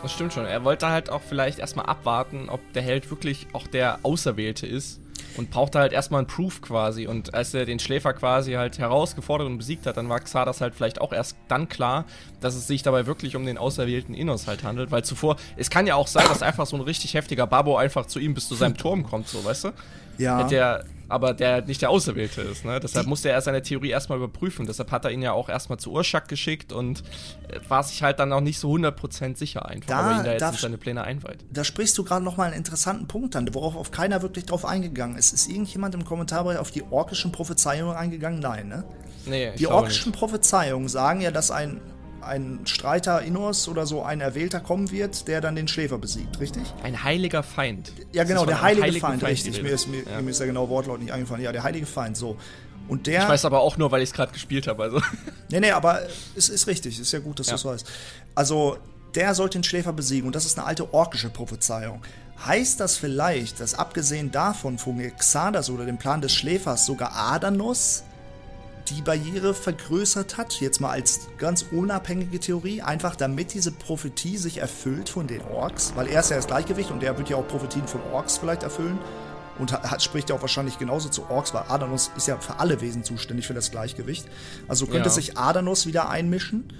Das stimmt schon. Er wollte halt auch vielleicht erstmal abwarten, ob der Held wirklich auch der Auserwählte ist und brauchte halt erstmal einen Proof quasi. Und als er den Schläfer quasi halt herausgefordert und besiegt hat, dann war Xardas halt vielleicht auch erst dann klar, dass es sich dabei wirklich um den auserwählten Innos halt handelt. Weil zuvor, es kann ja auch sein, dass einfach so ein richtig heftiger Babbo einfach zu ihm bis zu seinem Turm kommt, so, weißt du?
Ja.
Hätte er aber der nicht der Auserwählte ist. Ne? Deshalb musste er seine Theorie erstmal überprüfen. Deshalb hat er ihn ja auch erstmal zu Urschak geschickt und äh, war sich halt dann auch nicht so 100% sicher einfach, da, aber ihn da jetzt in seine Pläne einweiht.
Da sprichst du gerade nochmal einen interessanten Punkt an, worauf auf keiner wirklich drauf eingegangen ist. Ist irgendjemand im Kommentarbereich auf die orkischen Prophezeiungen eingegangen? Nein, ne?
Nee,
die orkischen Prophezeiungen sagen ja, dass ein ein Streiter Innos oder so ein Erwählter kommen wird, der dann den Schläfer besiegt, richtig?
Ein heiliger Feind.
Ja, genau, der heilige Feind, Feind, richtig. Mir ist, mir, ja. mir ist der genaue Wortlaut nicht eingefallen. Ja, der heilige Feind, so. Und der.
Ich weiß aber auch nur, weil ich es gerade gespielt habe, also.
Nee, nee, aber es ist richtig. Ist ja gut, dass ja. du es weißt. Also, der sollte den Schläfer besiegen und das ist eine alte orkische Prophezeiung. Heißt das vielleicht, dass abgesehen davon von Xardas oder dem Plan des Schläfers sogar Adanos die Barriere vergrößert hat, jetzt mal als ganz unabhängige Theorie, einfach damit diese Prophetie sich erfüllt von den Orks, weil er ist ja das Gleichgewicht und der wird ja auch Prophetien von Orks vielleicht erfüllen und hat, spricht ja auch wahrscheinlich genauso zu Orks, weil Adanos ist ja für alle Wesen zuständig für das Gleichgewicht. Also könnte ja. sich Adanos wieder einmischen.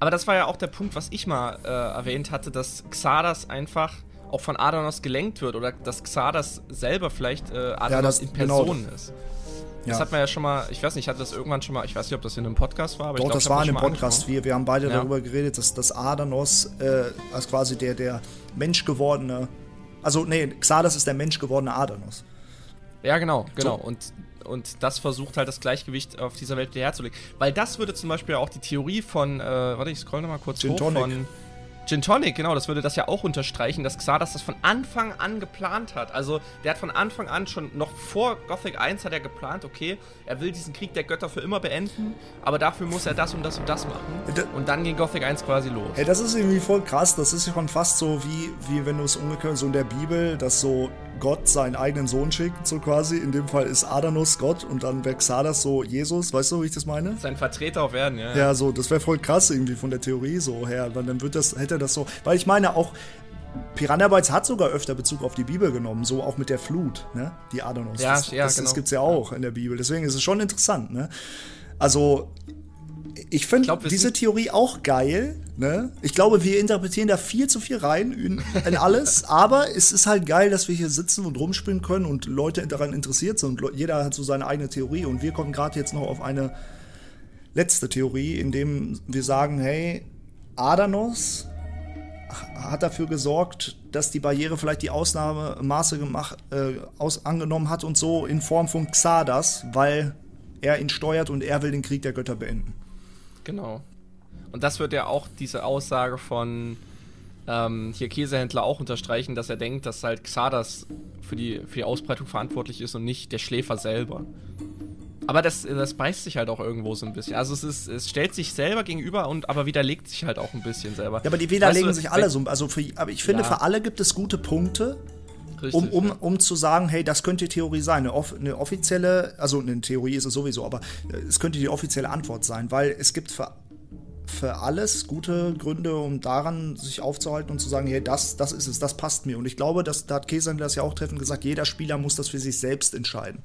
Aber das war ja auch der Punkt, was ich mal äh, erwähnt hatte, dass Xardas einfach auch von Adanos gelenkt wird oder dass Xardas selber vielleicht äh, Adanos ja, das, in genau Person genau. ist. Das ja. hat man ja schon mal, ich weiß nicht, ich hatte das irgendwann schon mal, ich weiß nicht, ob das in einem Podcast war, aber
Doch,
ich
glaube, das war in einem Podcast. Wir, wir haben beide ja. darüber geredet, dass, dass Adanos äh, als quasi der, der menschgewordene, also nee, Xardas ist der menschgewordene Adanos.
Ja, genau, genau. So. Und, und das versucht halt das Gleichgewicht auf dieser Welt herzulegen. Weil das würde zum Beispiel auch die Theorie von, äh, warte, ich scroll nochmal kurz
Gin
hoch,
Tonic.
von Gin Tonic, genau, das würde das ja auch unterstreichen, dass Xardas das von Anfang an geplant hat. Also, der hat von Anfang an schon, noch vor Gothic 1 hat er geplant, okay, er will diesen Krieg der Götter für immer beenden, aber dafür muss er das und das und das machen. Und dann ging Gothic 1 quasi los.
Hey, das ist irgendwie voll krass, das ist ja schon fast so wie, wie wenn du es umgekehrt so in der Bibel, dass so Gott seinen eigenen Sohn schickt, so quasi. In dem Fall ist Adanos Gott und dann wäre Xardas so Jesus, weißt du, wie ich das meine?
Sein Vertreter auf Erden, ja.
Ja, so, das wäre voll krass irgendwie von der Theorie so her, weil dann wird das, hätte das so, weil ich meine auch, Piranha Bytes hat sogar öfter Bezug auf die Bibel genommen, so auch mit der Flut, ne? Die Adanos.
Ja,
das,
ja,
das,
genau.
das gibt's ja auch in der Bibel. Deswegen ist es schon interessant, ne? Also, ich finde diese Theorie auch geil. Ne? Ich glaube, wir interpretieren da viel zu viel rein in, in alles, aber es ist halt geil, dass wir hier sitzen und rumspielen können und Leute daran interessiert sind. Jeder hat so seine eigene Theorie und wir kommen gerade jetzt noch auf eine letzte Theorie, indem wir sagen, hey, Adanos hat dafür gesorgt, dass die Barriere vielleicht die Ausnahmemaße gemacht, äh, aus, angenommen hat und so in Form von Xardas, weil er ihn steuert und er will den Krieg der Götter beenden.
Genau. Und das wird ja auch diese Aussage von ähm, hier Käsehändler auch unterstreichen, dass er denkt, dass halt Xardas für die, für die Ausbreitung verantwortlich ist und nicht der Schläfer selber. Aber das, das beißt sich halt auch irgendwo so ein bisschen. Also es ist, es stellt sich selber gegenüber und aber widerlegt sich halt auch ein bisschen selber.
Ja, aber die widerlegen weißt du, sich alle so. Also für, aber ich finde, ja. für alle gibt es gute Punkte. Richtig, um, um, ja. um zu sagen, hey, das könnte Theorie sein. Eine, off eine, offizielle, also eine Theorie ist es sowieso, aber äh, es könnte die offizielle Antwort sein, weil es gibt für, für alles gute Gründe, um daran sich aufzuhalten und zu sagen, hey, das, das ist es, das passt mir. Und ich glaube, dass, da hat Käse das ja auch treffend gesagt, jeder Spieler muss das für sich selbst entscheiden,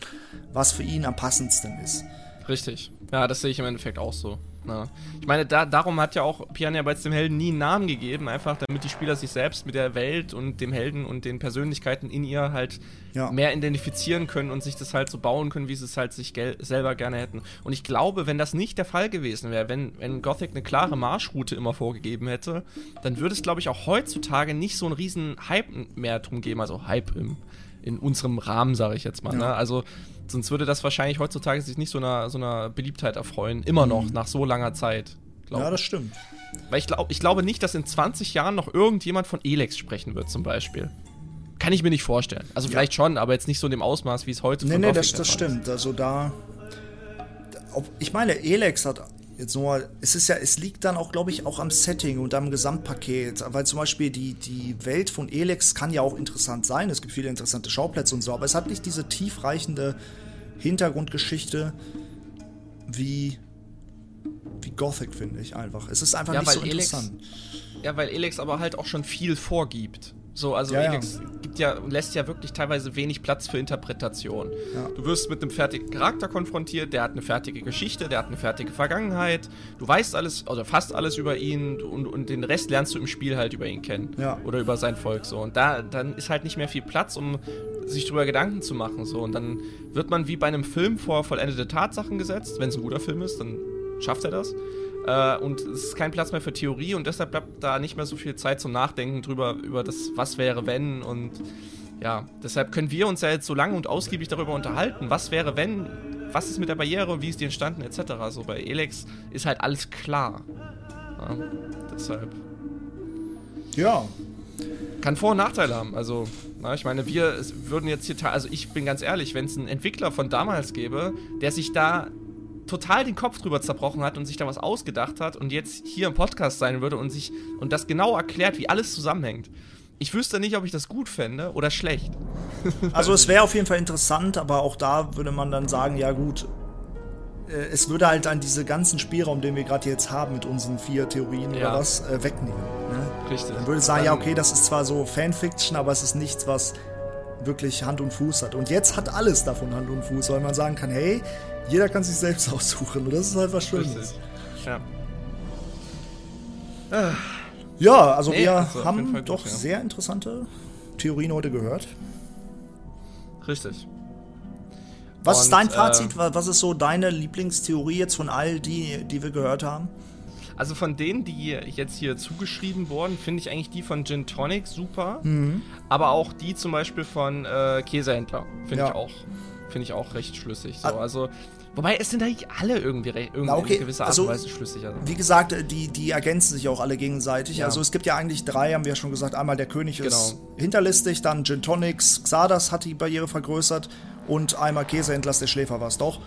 was für ihn am passendsten ist.
Richtig. Ja, das sehe ich im Endeffekt auch so. Na. Ich meine, da, darum hat ja auch Piranha Bytes dem Helden nie einen Namen gegeben, einfach damit die Spieler sich selbst mit der Welt und dem Helden und den Persönlichkeiten in ihr halt ja. mehr identifizieren können und sich das halt so bauen können, wie sie es halt sich selber gerne hätten. Und ich glaube, wenn das nicht der Fall gewesen wäre, wenn, wenn Gothic eine klare Marschroute immer vorgegeben hätte, dann würde es, glaube ich, auch heutzutage nicht so einen riesen Hype mehr drum geben, also Hype im, in unserem Rahmen, sage ich jetzt mal. Ja. Ne? Also Sonst würde das wahrscheinlich heutzutage sich nicht so einer, so einer Beliebtheit erfreuen. Immer noch, mhm. nach so langer Zeit.
Ja, das stimmt.
Weil ich, glaub, ich glaube nicht, dass in 20 Jahren noch irgendjemand von Elex sprechen wird, zum Beispiel. Kann ich mir nicht vorstellen. Also ja. vielleicht schon, aber jetzt nicht so in dem Ausmaß, wie es heute
Nee, nee, das, das stimmt. Also da. Ich meine, Elex hat jetzt nur, es ist ja, es liegt dann auch, glaube ich, auch am Setting und am Gesamtpaket. Weil zum Beispiel die, die Welt von Elex kann ja auch interessant sein. Es gibt viele interessante Schauplätze und so, aber es hat nicht diese tiefreichende Hintergrundgeschichte wie, wie Gothic, finde ich einfach. Es ist einfach ja, nicht so interessant.
Elex, ja, weil Elex aber halt auch schon viel vorgibt. So, also ja, Elex ja. gibt ja, lässt ja wirklich teilweise wenig Platz für Interpretation. Ja. Du wirst mit einem fertigen Charakter konfrontiert, der hat eine fertige Geschichte, der hat eine fertige Vergangenheit. Du weißt alles, oder fast alles über ihn und, und den Rest lernst du im Spiel halt über ihn kennen. Oder über sein Volk so. Und da dann ist halt nicht mehr viel Platz, um sich darüber Gedanken zu machen. So. Und dann wird man wie bei einem Film vor vollendete Tatsachen gesetzt. Wenn es ein guter Film ist, dann schafft er das. Äh, und es ist kein Platz mehr für Theorie und deshalb bleibt da nicht mehr so viel Zeit zum Nachdenken drüber, über das, was wäre, wenn und ja, deshalb können wir uns ja jetzt so lange und ausgiebig darüber unterhalten, was wäre, wenn, was ist mit der Barriere, wie ist die entstanden, etc. So bei Elex ist halt alles klar. Ja, deshalb.
Ja.
Kann Vor- und Nachteile haben. Also, na, ich meine, wir würden jetzt hier, also ich bin ganz ehrlich, wenn es einen Entwickler von damals gäbe, der sich da total den Kopf drüber zerbrochen hat und sich da was ausgedacht hat und jetzt hier im Podcast sein würde und sich und das genau erklärt, wie alles zusammenhängt. Ich wüsste nicht, ob ich das gut fände oder schlecht.
Also es wäre auf jeden Fall interessant, aber auch da würde man dann sagen, ja gut, äh, es würde halt an diese ganzen Spielraum, den wir gerade jetzt haben mit unseren vier Theorien ja. oder was, äh, wegnehmen. Ne? Richtig. Dann würde ich sagen, ja okay, das ist zwar so Fanfiction, aber es ist nichts, was wirklich Hand und Fuß hat. Und jetzt hat alles davon Hand und Fuß, weil man sagen kann, hey, jeder kann sich selbst aussuchen und das ist halt was Schönes. Ja. Ja, also nee, wir also haben doch gut, ja. sehr interessante Theorien heute gehört.
Richtig.
Was und, ist dein Fazit? Äh, was ist so deine Lieblingstheorie jetzt von all die, die wir gehört haben?
Also von denen, die jetzt hier zugeschrieben wurden, finde ich eigentlich die von Gin Tonic super. Mhm. Aber auch die zum Beispiel von äh, Käsehändler finde ja. ich auch finde ich auch recht schlüssig. So. Ah. Also, wobei es sind eigentlich alle irgendwie, irgendwie Na okay. in gewisser Art also, und Weise schlüssig.
Also. Wie gesagt, die, die ergänzen sich auch alle gegenseitig. Ja. Also es gibt ja eigentlich drei, haben wir ja schon gesagt. Einmal der König genau. ist hinterlistig, dann Gin Tonics, Xardas hat die Barriere vergrößert und einmal Käsehändlers, der Schläfer war es doch.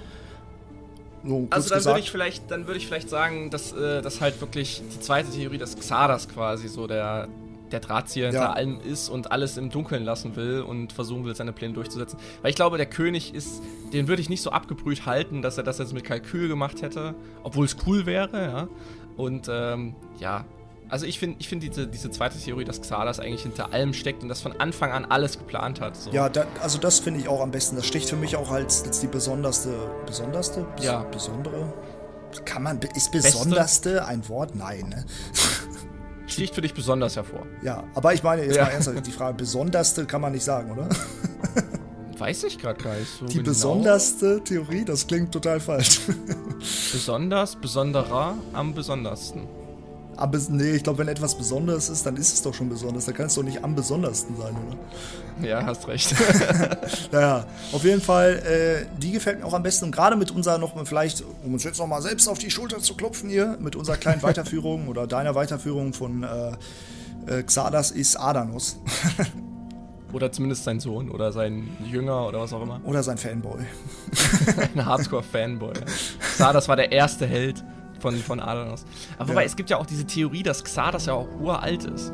So, also dann würde ich vielleicht, dann würde ich vielleicht sagen, dass äh, das halt wirklich die zweite Theorie, dass Xardas quasi so der der Drahtzieher hinter ja. allem ist und alles im Dunkeln lassen will und versuchen will, seine Pläne durchzusetzen. Weil ich glaube, der König ist, den würde ich nicht so abgebrüht halten, dass er das jetzt mit Kalkül gemacht hätte, obwohl es cool wäre, ja. Und ähm, ja, also ich finde ich find diese, diese zweite Theorie, dass Xalas eigentlich hinter allem steckt und das von Anfang an alles geplant hat. So.
Ja, da, also das finde ich auch am besten. Das sticht für mich auch als, als die besonderste, besonderste? Bes ja. Besondere? Kann man, ist besonderste Beste? ein Wort? Nein, ne?
sticht für dich besonders hervor.
Ja, aber ich meine, jetzt ja. mal ernsthaft, die Frage, besonderste kann man nicht sagen, oder?
Weiß ich gerade gar nicht
so Die genau. besonderste Theorie, das klingt total falsch.
Besonders, besonderer, am besondersten.
Aber nee, ich glaube, wenn etwas Besonderes ist, dann ist es doch schon besonders. Da kann es doch nicht am besondersten sein, oder?
Ja, hast recht.
naja, auf jeden Fall, äh, die gefällt mir auch am besten. Und gerade mit unserer noch vielleicht, um uns jetzt noch mal selbst auf die Schulter zu klopfen hier, mit unserer kleinen Weiterführung oder deiner Weiterführung von äh, äh, Xardas ist Adanos.
Oder zumindest sein Sohn oder sein Jünger oder was auch immer.
Oder sein Fanboy.
Ein Hardcore-Fanboy. Xardas war der erste Held von, von Adanos. Aber wobei, es gibt ja auch diese Theorie, dass Xardas ja auch uralt ist.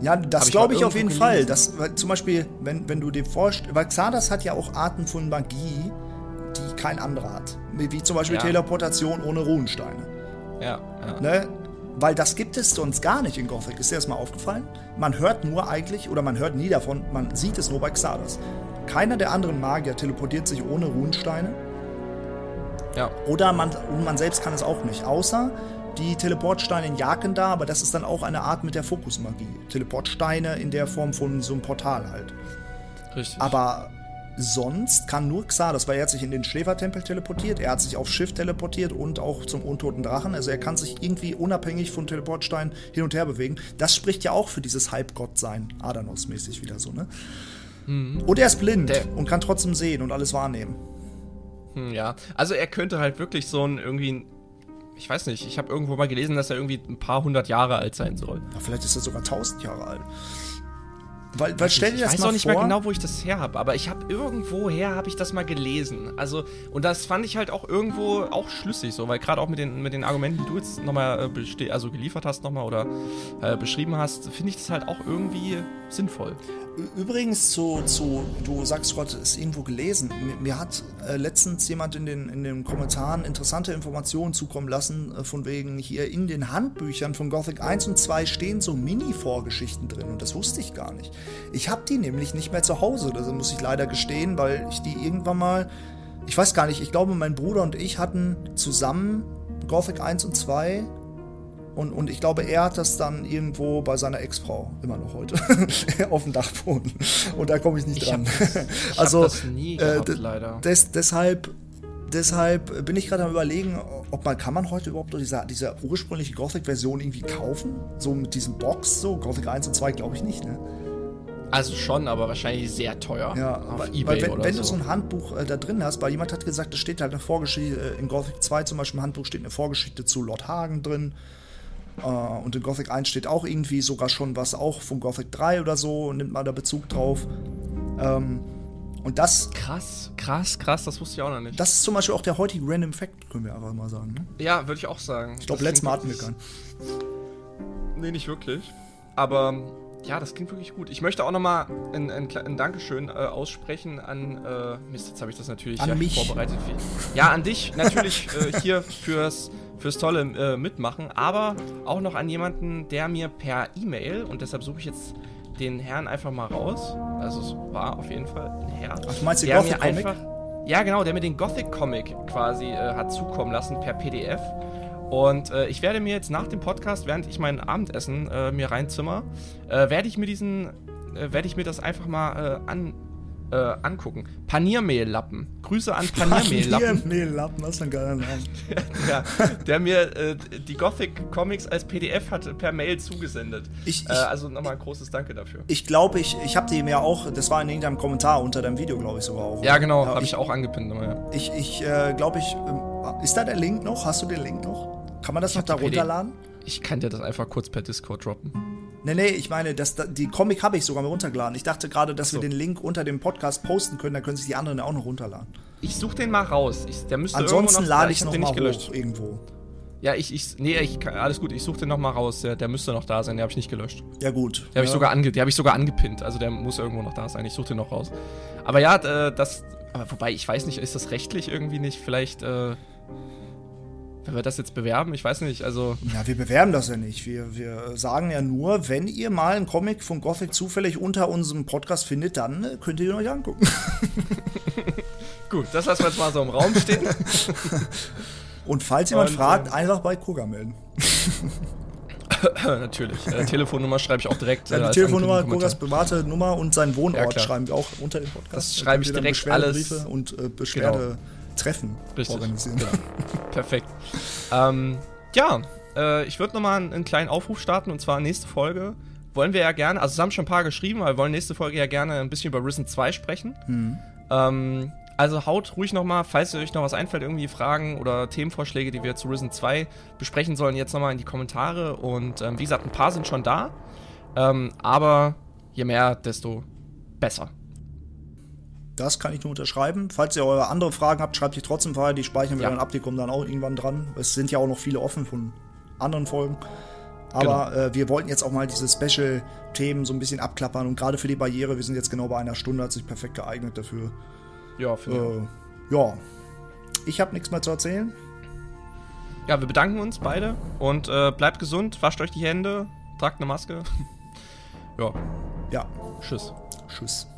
Ja, das glaube ich auf jeden gelesen. Fall. Das, zum Beispiel, wenn, wenn du dir vorstellst, weil Xardas hat ja auch Arten von Magie, die kein anderer hat. Wie zum Beispiel ja. Teleportation ohne Runensteine.
Ja,
ja. Ne? Weil das gibt es sonst gar nicht in Gothic. Ist dir das mal aufgefallen? Man hört nur eigentlich, oder man hört nie davon, man sieht es nur bei Xardas. Keiner der anderen Magier teleportiert sich ohne Runensteine. Ja. Oder man, man selbst kann es auch nicht. Außer die Teleportsteine in Jaken da, aber das ist dann auch eine Art mit der Fokusmagie. Teleportsteine in der Form von so einem Portal halt. Richtig. Aber sonst kann nur Xardas, weil er hat sich in den Schläfertempel teleportiert, er hat sich aufs Schiff teleportiert und auch zum untoten Drachen. Also er kann sich irgendwie unabhängig von Teleportsteinen hin und her bewegen. Das spricht ja auch für dieses Halbgott-Sein, Adanos-mäßig wieder so, ne? Mhm. Und er ist blind Der und kann trotzdem sehen und alles wahrnehmen.
Hm, ja, also er könnte halt wirklich so ein irgendwie ich weiß nicht, ich habe irgendwo mal gelesen, dass er irgendwie ein paar hundert Jahre alt sein soll.
Ja, vielleicht ist er sogar tausend Jahre alt. Weil, weil stell dir
das
ich
weiß auch nicht vor. mehr genau, wo ich das her habe, aber ich habe irgendwoher habe ich das mal gelesen. Also und das fand ich halt auch irgendwo auch schlüssig, so, weil gerade auch mit den mit den Argumenten, die du jetzt nochmal äh, also geliefert hast nochmal oder äh, beschrieben hast, finde ich das halt auch irgendwie sinnvoll.
Übrigens zu, zu du sagst Gott, ist irgendwo gelesen. Mir, mir hat äh, letztens jemand in den, in den Kommentaren interessante Informationen zukommen lassen, äh, von wegen hier in den Handbüchern von Gothic 1 und 2 stehen so Mini-Vorgeschichten drin und das wusste ich gar nicht. Ich habe die nämlich nicht mehr zu Hause, das muss ich leider gestehen, weil ich die irgendwann mal, ich weiß gar nicht, ich glaube mein Bruder und ich hatten zusammen Gothic 1 und 2 und, und ich glaube, er hat das dann irgendwo bei seiner Ex-Frau, immer noch heute, auf dem Dachboden. Und da komme ich nicht ich dran.
Hab, also, das nie äh, gehabt, äh, leider.
Des, deshalb, deshalb bin ich gerade am überlegen, ob man, kann man heute überhaupt diese, diese ursprüngliche Gothic-Version irgendwie kaufen? So mit diesem Box, so Gothic 1 und 2 glaube ich nicht, ne?
Also schon, aber wahrscheinlich sehr teuer.
Ja, auf weil, Ebay weil wenn, oder wenn so. du so ein Handbuch äh, da drin hast, weil jemand hat gesagt, es steht halt eine Vorgeschichte, äh, in Gothic 2 zum Beispiel im Handbuch steht eine Vorgeschichte zu Lord Hagen drin. Uh, und in Gothic 1 steht auch irgendwie sogar schon was auch von Gothic 3 oder so, nimmt man da Bezug drauf. Ähm, und das.
Krass, krass, krass, das wusste ich auch noch nicht.
Das ist zum Beispiel auch der heutige Random Fact, können wir einfach mal sagen. Ne?
Ja, würde ich auch sagen.
Ich glaube, letztes Mal hatten wir keinen.
Nee, nicht wirklich. Aber ja, das klingt wirklich gut. Ich möchte auch nochmal ein, ein, ein Dankeschön äh, aussprechen an. Äh, Mist, jetzt habe ich das natürlich
an ja, mich.
vorbereitet. Ja, an dich natürlich äh, hier fürs fürs tolle äh, Mitmachen, aber auch noch an jemanden, der mir per E-Mail, und deshalb suche ich jetzt den Herrn einfach mal raus, also es war auf jeden Fall ein Herr.
Ach, du meinst den Gothic Comic? Einfach,
ja, genau, der mir den Gothic Comic quasi äh, hat zukommen lassen per PDF. Und äh, ich werde mir jetzt nach dem Podcast, während ich mein Abendessen äh, mir reinzimmer, äh, werde ich mir diesen, äh, werde ich mir das einfach mal an äh, angucken. Paniermehllappen. Grüße an Paniermehllappen.
Paniermehllappen, was ein geiler Name.
ja, der mir äh, die Gothic Comics als PDF hat per Mail zugesendet.
Ich, ich,
äh, also nochmal ein großes Danke dafür.
Ich glaube, ich, ich habe die mir auch, das war in irgendeinem Kommentar unter deinem Video, glaube ich sogar auch.
Ja, genau, ja, habe ich, ich, auch angepinnt.
Aber, ja. Ich, ich äh, glaube, ich, ähm, ist da der Link noch? Hast du den Link noch? Kann man das noch da runterladen?
Ich kann dir das einfach kurz per Discord droppen.
Nee, nee, ich meine, das, die Comic habe ich sogar mal runtergeladen. Ich dachte gerade, dass so. wir den Link unter dem Podcast posten können, dann können sich die anderen auch noch runterladen.
Ich suche den mal raus. Ich, der müsste
Ansonsten lade ich
es
noch mal gelöscht. hoch irgendwo.
Ja, ich, ich, nee, ich, alles gut, ich suche den noch mal raus. Der, der müsste noch da sein, der habe ich nicht gelöscht.
Ja, gut.
Den habe ich, sogar ange, hab ich sogar angepinnt, also der muss irgendwo noch da sein. Ich suche den noch raus. Aber ja, äh, das, aber wobei, ich weiß nicht, ist das rechtlich irgendwie nicht vielleicht, äh, wenn wir das jetzt bewerben, ich weiß nicht, also.
Ja, wir bewerben das ja nicht. Wir, wir sagen ja nur, wenn ihr mal einen Comic von Gothic zufällig unter unserem Podcast findet, dann äh, könnt ihr ihn euch angucken.
Gut, das lassen wir jetzt mal so im Raum stehen.
Und falls jemand Und, fragt, ähm, einfach bei Kuga melden.
Natürlich. Äh, Telefonnummer schreibe ich auch direkt.
Ja, die äh, Telefonnummer, Kugas private Nummer und sein Wohnort ja, schreiben wir auch unter dem Podcast.
Das schreibe ich direkt alles.
Und äh, Beschwerde. Genau Treffen
Richtig, organisieren. Genau. Perfekt. Ähm, ja, äh, ich würde nochmal einen, einen kleinen Aufruf starten und zwar nächste Folge wollen wir ja gerne, also es haben schon ein paar geschrieben, aber wir wollen nächste Folge ja gerne ein bisschen über Risen 2 sprechen. Mhm. Ähm, also haut ruhig nochmal, falls euch noch was einfällt, irgendwie Fragen oder Themenvorschläge, die wir zu Risen 2 besprechen sollen, jetzt nochmal in die Kommentare. Und ähm, wie gesagt, ein paar sind schon da. Ähm, aber je mehr, desto besser.
Das kann ich nur unterschreiben. Falls ihr eure andere Fragen habt, schreibt die trotzdem weiter. Die speichern wir ja. dann ab. Die kommen dann auch irgendwann dran. Es sind ja auch noch viele offen von anderen Folgen. Aber genau. äh, wir wollten jetzt auch mal diese Special-Themen so ein bisschen abklappern. Und gerade für die Barriere, wir sind jetzt genau bei einer Stunde, hat sich perfekt geeignet dafür.
Ja, finde
äh, Ja. Ich habe nichts mehr zu erzählen.
Ja, wir bedanken uns beide und äh, bleibt gesund, wascht euch die Hände, tragt eine Maske. ja.
Ja.
Tschüss.
Tschüss.